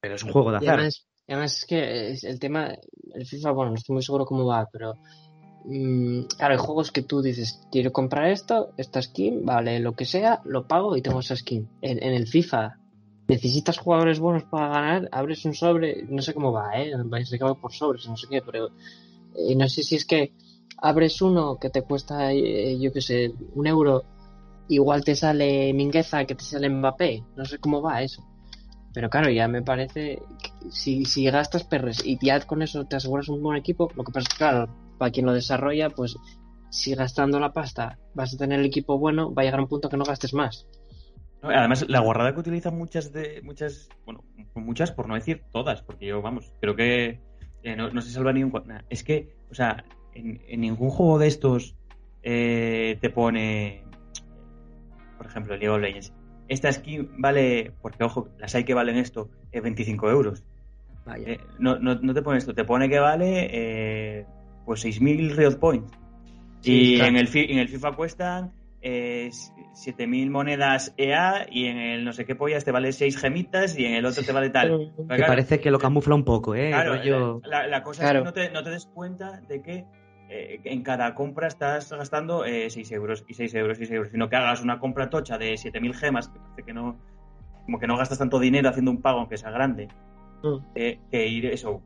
pero es un juego de azar. además, y además es que el tema, el FIFA, bueno, no estoy muy seguro cómo va, pero mm, claro, hay juegos que tú dices, quiero comprar esto, esta skin, vale, lo que sea, lo pago y tengo esa skin. En, en el FIFA, necesitas jugadores buenos para ganar, abres un sobre, no sé cómo va, ¿eh? Vais a acabar por sobres, no sé qué, pero eh, no sé si es que abres uno que te cuesta, eh, yo qué sé, un euro, igual te sale Mingueza que te sale Mbappé, no sé cómo va eso. Pero claro, ya me parece que si, si gastas perres y ya con eso te aseguras un buen equipo, lo que pasa es que, claro, para quien lo desarrolla, pues si gastando la pasta vas a tener el equipo bueno, va a llegar un punto que no gastes más. Además, la guarrada que utilizan muchas de muchas, bueno, muchas por no decir todas, porque yo, vamos, creo que eh, no, no se salva ni un... cua- nada. Es que, o sea, en, en ningún juego de estos eh, te pone, por ejemplo, League of Legends. Esta skin vale, porque ojo, las hay que valen esto, eh, 25 euros. Vaya. Eh, no, no, no te pone esto, te pone que vale eh, pues 6.000 Riot Points. Sí, y claro. en, el, fi- en el FIFA cuestan eh, 7.000 monedas EA y en el no sé qué pollas te vale 6 gemitas y en el otro te vale tal. Pero que claro, parece que lo camufla un poco, ¿eh? claro, Rollo- la, la cosa Claro. es que no te, no te des cuenta de que eh, en cada compra estás gastando eh, 6 euros y 6 euros y 6 euros, sino que hagas una compra tocha de 7.000 gemas, que parece que no, como que no gastas tanto dinero haciendo un pago aunque sea grande, Mm. eh, que ir eso,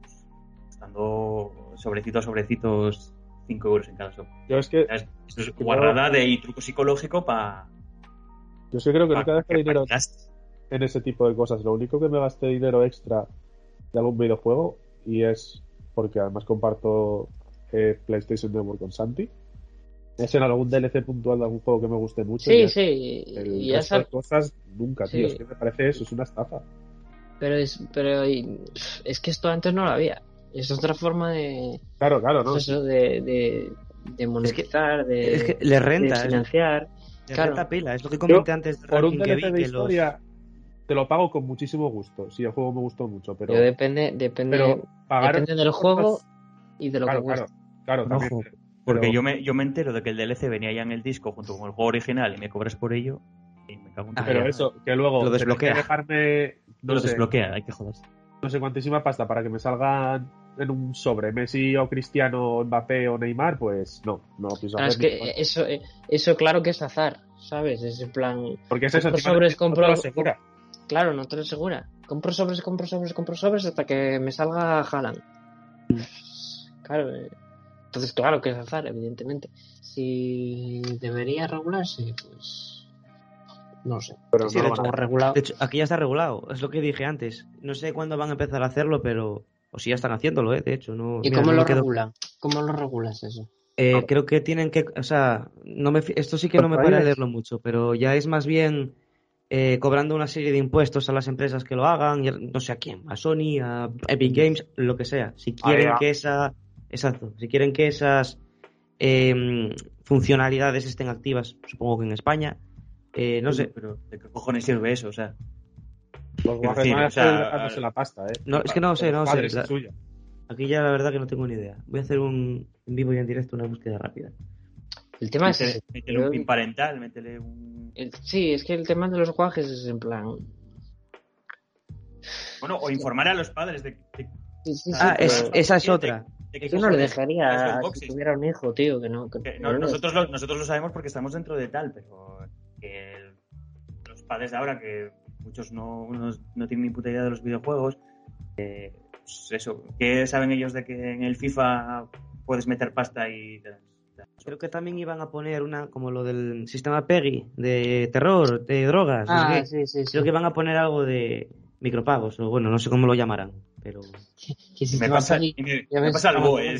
costando sobrecitos, sobrecitos 5 euros en cada sobre. Yo es que, Esto es guarrada de y truco psicológico para... yo sí creo que nunca gasté dinero en ese tipo de cosas. Lo único que me gasté dinero extra de algún videojuego y es porque además comparto eh, PlayStation Network con Santi. Es en algún DLC puntual de algún juego que me guste mucho. Sí, y sí. El y ya resto de cosas nunca, tío. Es que me parece eso, es una estafa. Pero es, pero es que esto antes no lo había. Es otra forma de, Claro, claro, ¿no? eso, de, de, de monetizar, de, Es que le renta, de es- financiar. le claro. renta pila. Es lo que comenté antes Por un que vi, de que los- historia te lo pago con muchísimo gusto. Si el juego me gustó mucho, pero, Pero depende, depende, pero pagar depende del juego y de lo Claro, que claro, cuesta. claro, Ojo, también. Porque Pero- yo me, yo me entero de que el DLC venía ya en el disco junto con el juego original y me cobras por ello y me cago en tu Ah, Pero eso, que luego Lo desbloquea. que dejarme No no, lo sé, desbloquea, hay que joderse. no sé cuantísima pasta para que me salgan en un sobre Messi o Cristiano, o Mbappé o Neymar, pues no, no lo pienso Ah, es hacer. que eso, eh, eso claro que es azar, ¿sabes? Es en plan, Porque es eso, compro sobres, no te lo compro- asegura. claro, no te lo asegura. Compro sobres, compro sobres, compro sobres hasta que me salga Haaland. Claro, eh, entonces claro que es azar, evidentemente. Si debería regularse, pues no sé. Pero no regulado. De hecho, aquí ya está regulado. Es lo que dije antes. No sé cuándo van a empezar a hacerlo, pero. O si ya están haciéndolo, ¿eh? De hecho, no. ¿Y mira, cómo no lo quedo- regulan? ¿Cómo lo regulas eso? Eh, creo que tienen que. O sea, no me, esto sí que no me para leerlo mucho, pero ya es más bien eh, cobrando una serie de impuestos a las empresas que lo hagan, no sé a quién, a Sony, a Epic Games, lo que sea. Si quieren que esa. Exacto. Si quieren que esas em, funcionalidades estén activas, supongo que en España. eh, no sé. Pero ¿de qué cojones sirve eso? O sea, Los Quiero guajes decir, van a o sea, la pasta, ¿eh? No, es que no sé, no Los sé. La- es. Aquí ya la verdad que no tengo ni idea. Voy a hacer un en vivo y en directo una búsqueda rápida. El tema es métele, ese. métele un pin parental, métele un... el- sí, es que el tema de los guajes es en plan. Bueno, o informar a los padres de, de- Sí, sí, sí, Ah, pero- es, esa es otra. de qué Yo no le dejaría es si tuviera un hijo, tío, que no. Que Que no no- le- nosotros, lo, nosotros lo sabemos porque estamos dentro de tal, pero que el- los padres de ahora, que muchos no, no, no tienen ni puta idea de los videojuegos, eh, pues eso, ¿qué saben ellos de que en el FIFA puedes meter pasta y... Creo que también iban a poner una como lo del sistema PEGI de terror, de drogas. Ah, qué. sí, sí, sí. Creo que van a poner algo de micropagos o bueno, no sé cómo lo llamarán, pero Que si me pasa, me, ya me ves, pasa el BOE.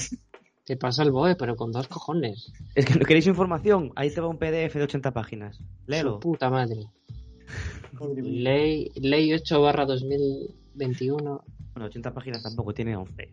te pasa el BOE, pero con dos cojones. es que no queréis información, ahí te va un PDF de 80 páginas. Léelo. Su puta madre. Ley, ley 8 barra 2021. Bueno, 80 páginas tampoco tiene 11.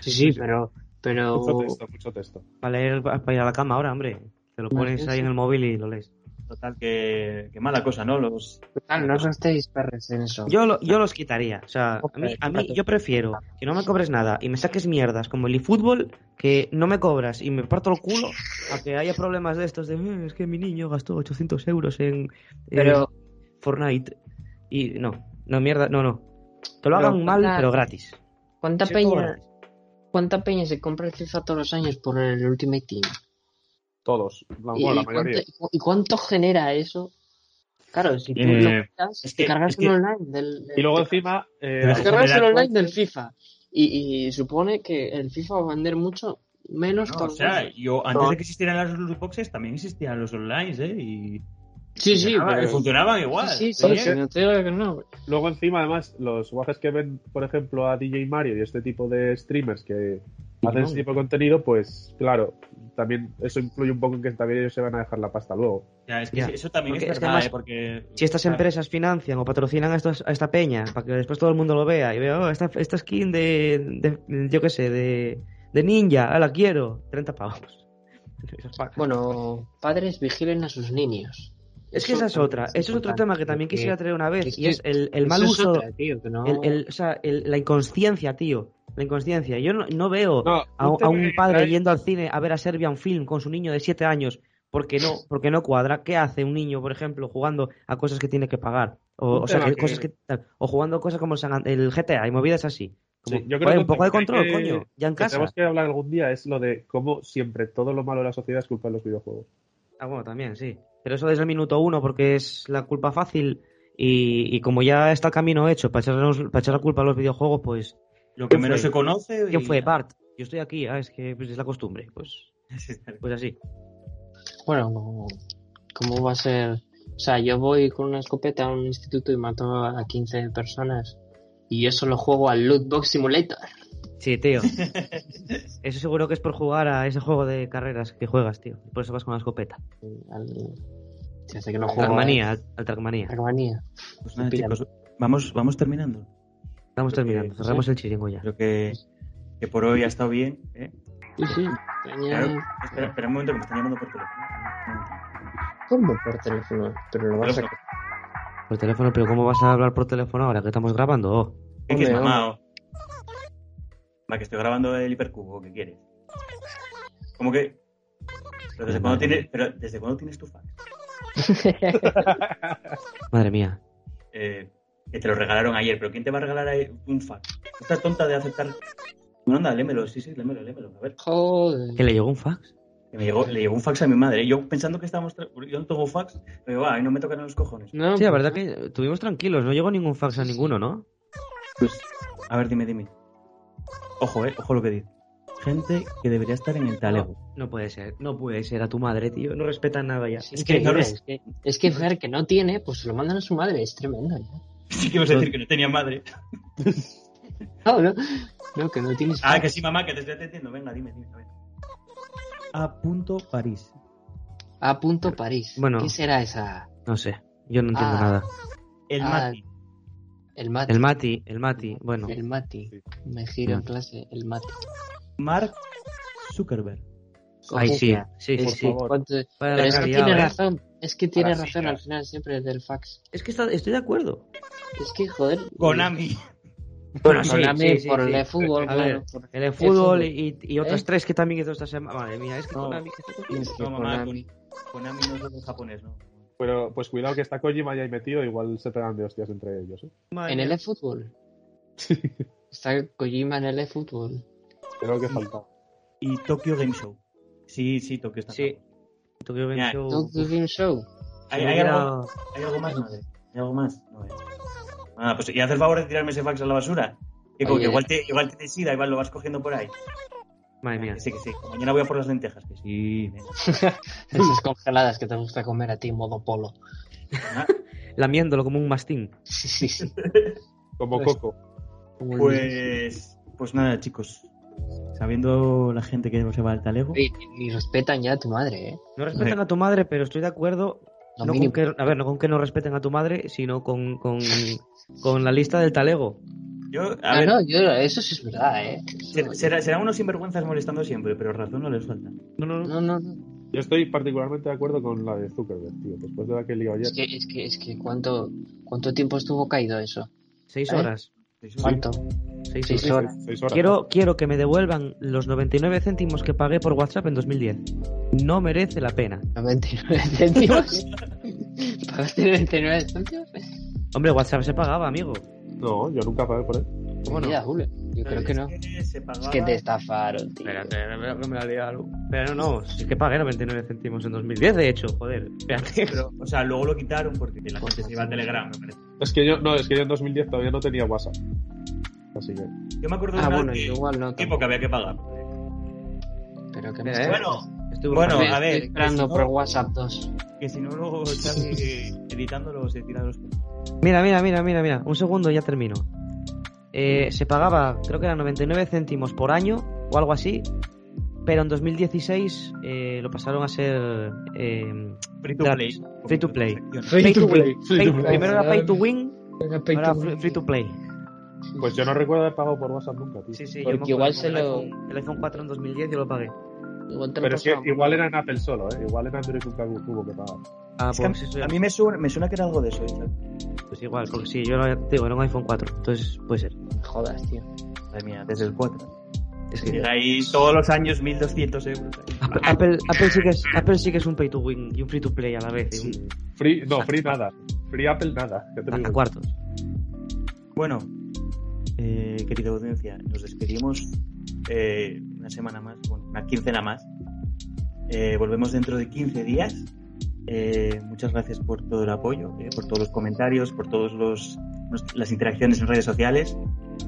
Sí, sí, pero. pero Mucho texto, mucho texto. Para leer para ir a la cama ahora, hombre. Te lo pones ahí en el móvil y lo lees. Total, que, que mala cosa, ¿no? Los, total, no os gastéis perres en eso. Yo, lo- yo los quitaría. O sea, a mí, a mí yo prefiero que no me cobres nada y me saques mierdas como el eFootball, que no me cobras y me parto el culo, a que haya problemas de estos de "Eh, es que mi niño gastó 800 euros en, en Pero- Fortnite. Y no, no, mierda, no, no. Que lo Pero hagan mal, pero gratis. ¿Cuánta Sí, peña, gratis. ¿Cuánta peña se compra el FIFA todos los años por el Ultimate Team? Todos. La, ¿Y, bueno, la y cuánto, mayoría. y cuánto genera eso? Claro, si tú Eh, lo quitas, es te que- cargas es que- el online del, del- Y luego te- encima. eh, te cargas el online del. FIFA. Y, y supone que el FIFA va a vender mucho menos No, o sea, yo antes No. de que existieran las loot boxes también existían los online, ¿eh? Y, Sí, sí, funcionaba- pero- funcionaban igual. Sí, sí, sí, es que- no te digo que no. Luego encima, además, los guajes que ven, por ejemplo, a DJ Mario y este tipo de streamers que hacen este tipo de contenido, pues claro, también eso influye un poco en que también ellos se van a dejar la pasta luego. Ya, es que Ya. eso también Porque es es que verdad, además, ¿eh? Porque... Si estas claro, empresas financian o patrocinan a, estos- a esta peña para que después todo el mundo lo vea y vea, oh, esta, esta skin de, de- yo qué sé, de, de ninja, ah, la quiero, 30 pavos. Bueno, padres vigilen a sus niños. Es que esa es otra. Eso es otro tema que también quisiera traer una vez. es Y es el, el mal uso. otra, tío, que no- El, el- o sea, el- la inconsciencia, tío. La inconsciencia. Yo no, no veo No, a, un a un padre yendo al cine a ver a Serbian Film con su niño de 7 años porque no, porque no cuadra. ¿Qué hace un niño, por ejemplo, jugando a cosas que tiene que pagar? O, Un o sea, tema que- que- cosas que, o jugando cosas como el, GTA y movidas así. Como, Sí, yo creo joder, que un poco de control, que- coño. Ya en que casa. tenemos que hablar algún día es lo de cómo siempre todo lo malo de la sociedad es culpa de los videojuegos. Ah, bueno, también, sí. Pero eso desde el minuto uno, porque es la culpa fácil y, y como ya está el camino hecho para echar, para echar la culpa a los videojuegos, pues Lo que ¿Quién menos fue? se conoce. ¿Quién y- fue? Bart. Yo estoy aquí, ah, es que pues, es la costumbre. Pues, pues así. Bueno, no- ¿cómo va a ser? O sea, yo voy con una escopeta a un instituto y mato a 15 personas. Y yo solo juego al Loot Box Simulator. Sí, tío. Eso seguro que es por jugar a ese juego de carreras que juegas, tío. Por eso vas con la escopeta. Al... Se hace que no juego. Trackmania, al, al Trackmania. a Trackmania. Pues nada, chicos, vamos, vamos terminando. Estamos Creo que- terminando. Cerramos el chiringo ya. Creo que, que por hoy ha estado bien. ¿eh? Sí, sí. Claro. Espera, espera un momento que me están llamando por teléfono. ¿Cómo por teléfono? Pero lo vas a... Por teléfono, pero ¿cómo vas a hablar por teléfono ahora que estamos grabando? Oh. ¿Qué quieres, Hombre, Va, que estoy grabando el hipercubo, ¿qué quieres? ¿Cómo que? ¿Pero desde, cuándo tienes, pero ¿desde cuándo tienes tu fax? Madre mía. Eh, que te lo regalaron ayer, pero ¿quién te va a regalar un fax? ¿Estás tonta de aceptar? Bueno, anda, lémelo, sí, sí, lémelo, lémelo. A ver, Joder. ¿Que le llegó un fax? que me llegó, le llegó un fax a mi madre. Yo pensando que estábamos. Yo no tengo fax, pero va, ahí no me tocan los cojones. No, Sí, la pues, verdad que estuvimos tranquilos. No llegó ningún fax a ninguno, ¿no? Pues, a ver, dime, dime. Ojo, eh, ojo lo que dice. Gente que debería estar en el talego. No puede ser. No puede ser a tu madre, tío. No respetan nada ya. Es, Es que, claro, es que, es que Fer, que no tiene, pues se lo mandan a su madre. Es tremendo. ¿ya? Sí que ibas a decir que no tenía madre. No, no. No, que no tienes. Ah, que sí, mamá, que te estoy atendiendo. Venga, dime, dime. A ver. A punto París. A punto París. Bueno. ¿Qué será esa? No sé. Yo no entiendo Ah. nada. El Ah, Mati. El Mati. El Mati, el Mati. Bueno, El Mati. Me giro en clase. El Mati. Mark Zuckerberg. ahí sí. Sí, sí, Por sí. favor. ¿Cuánto- Vaya Pero es que tiene ¿eh? razón. Es que tiene Ahora razón al final siempre del fax. Es que está- estoy de acuerdo. Es que, joder. Konami. Bueno, sí, Konami por sí. el fútbol, claro. El de fútbol fútbol. y, y otras ¿Eh? tres que también hizo esta semana. Madre mía, es que No. Konami. Es que No, mamá, Konami. Kon- Konami no es japonés, ¿no? Pero pues cuidado que está Kojima ya ahí metido, igual se pegan de hostias entre ellos. ¿eh? En el eFootball. Está Kojima en el eFootball. Creo que falta. Y Tokyo Game Show. Sí, sí, Tokyo está. Sí. Tokyo Game Ya, Show. Tokyo Game Show. ¿Hay, Sí, hay algo, ¿Hay algo más, madre? ¿Hay algo más? No, eh. Ah, pues y haz el favor de tirarme ese fax a la basura. Que, como Oye. que igual, te, igual tienes sida, igual lo vas cogiendo por ahí. Madre mía. Que sí, que sí. Mañana voy a por las lentejas. Que sí. Esas congeladas que te gusta comer a ti, modo polo. Ah, Lamiéndolo como un mastín. Sí, sí, sí. Como Pues- Coco. Pues, pues nada, chicos. Sabiendo la gente que se va al talego. Ni, ni respetan ya a tu madre, ¿eh? No respetan a tu madre, pero estoy de acuerdo. No con que, a ver, no con que no respeten a tu madre, sino con, con, con la lista del talego. Yo, a Ah, ver, no, yo, eso sí es verdad, ¿eh? ser- será- serán unos sinvergüenzas molestando siempre, pero razón no les falta. No, no, no. No, no, no. Yo estoy particularmente de acuerdo con la de Zuckerberg, tío. Después de la que lió ayer. Es que, es que, es que ¿cuánto, ¿cuánto tiempo estuvo caído eso? Seis ¿Eh? horas. ¿Cuánto? Seis Seis horas. horas. Seis horas. Quiero, quiero que me devuelvan los 99 céntimos que pagué por WhatsApp en 2010. No merece la pena. 99 céntimos. ¿Pagaste 99 céntimos? Hombre, WhatsApp se pagaba, amigo. No, yo nunca pagué por él. ¿Cómo no? Mira, Julio. Yo creo que no. Es que te estafaron, tío. Espérate, que me la liado. Pero no, sí que pagué 99 céntimos en 2010, de hecho, joder. Espérate. Pero, o sea, luego lo quitaron porque la gente se iba a Telegram, me parece. Es que yo, no, es que yo en 2010 todavía no tenía WhatsApp. Así que. Yo me acuerdo de Ah, una bueno, que, igual no. tiempo que había que pagar. Pero que Mira, me ¿eh? Bueno, a ver, esperando que si no- por WhatsApp 2. que si no luego Xavi editándolo se tira los. Mira, mira, mira, mira, mira. Un segundo, ya termino. Eh, se pagaba, creo que eran 99 céntimos por año o algo así. Pero en 2016 eh, lo pasaron a ser eh, Free to play. Free to play. Free to play. Primero era pay to win, ahora free to play. Pues yo no recuerdo haber pagado por WhatsApp nunca, tío. Sí, sí, Porque yo me igual se el lo- iPhone- el iPhone 4 en 2010 yo lo pagué. Igual te lo Pero es que pasaba. igual era en Apple solo, ¿eh? Igual en Android nunca tuvo que pagar. Ah, Es que a, pues, a mí me suena, me suena que era algo de eso. ¿eh? pues igual, porque sí, yo era, digo, era un iPhone 4, entonces puede ser. Jodas, tío. Madre mía, desde el 4. Es que ahí todos los años 1200 euros. Apple, Apple, Apple sí que es, Apple sí que es un pay to win y un free to play a la vez. un- Free, no, free nada. Free Apple nada. ¿Qué te a, digo? a cuartos. Bueno, eh, querida audiencia, nos despedimos eh, una semana más, bueno, una quincena más. Eh, volvemos dentro de 15 días. Eh, muchas gracias por todo el apoyo, eh, por todos los comentarios, por todas las interacciones en redes sociales.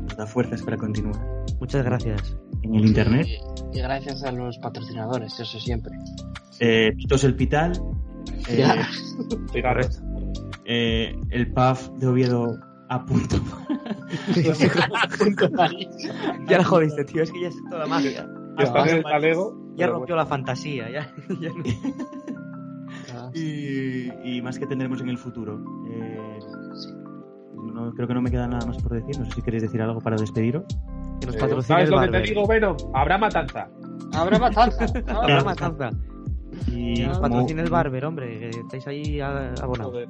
Nos da fuerzas para continuar. Muchas gracias. En el internet, Y, y gracias a los patrocinadores, eso siempre. eh, Pitos el Pital, eh, eh, el PAF de Oviedo a punto. Ya la jodiste, tío. Es que ya es toda magia. Ya está en el talego. Ya rompió la fantasía. Ya, ya no- Ah, y, y más que tendremos en el futuro. Eh, no, creo que no me queda nada más por decir. No sé si queréis decir algo para despediros. Que nos Eh, ¿Sabes el lo que te digo, Venom? Habrá matanza. Habrá matanza. Habrá matanza. Y Que nos como, patrocine el barber, hombre. Que estáis ahí abonados.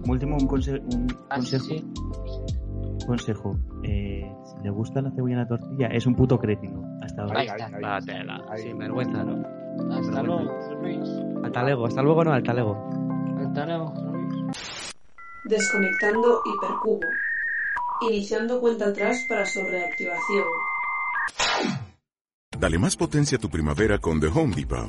Como último, un, conse- un Ah, consejo. sí. consejo. Eh, si le gusta la cebolla en la tortilla, es un puto cretino. Hasta ahora. Ahí, Ahí ahí, está. ahí. La tela. Ahí. Sin vergüenza, ¿no? Hasta luego, Luis. Al talego. Hasta luego, no, al talego. Hasta luego, Luis. Desconectando hipercubo. Iniciando cuenta atrás para su reactivación. Dale más potencia a tu primavera con The Home Depot.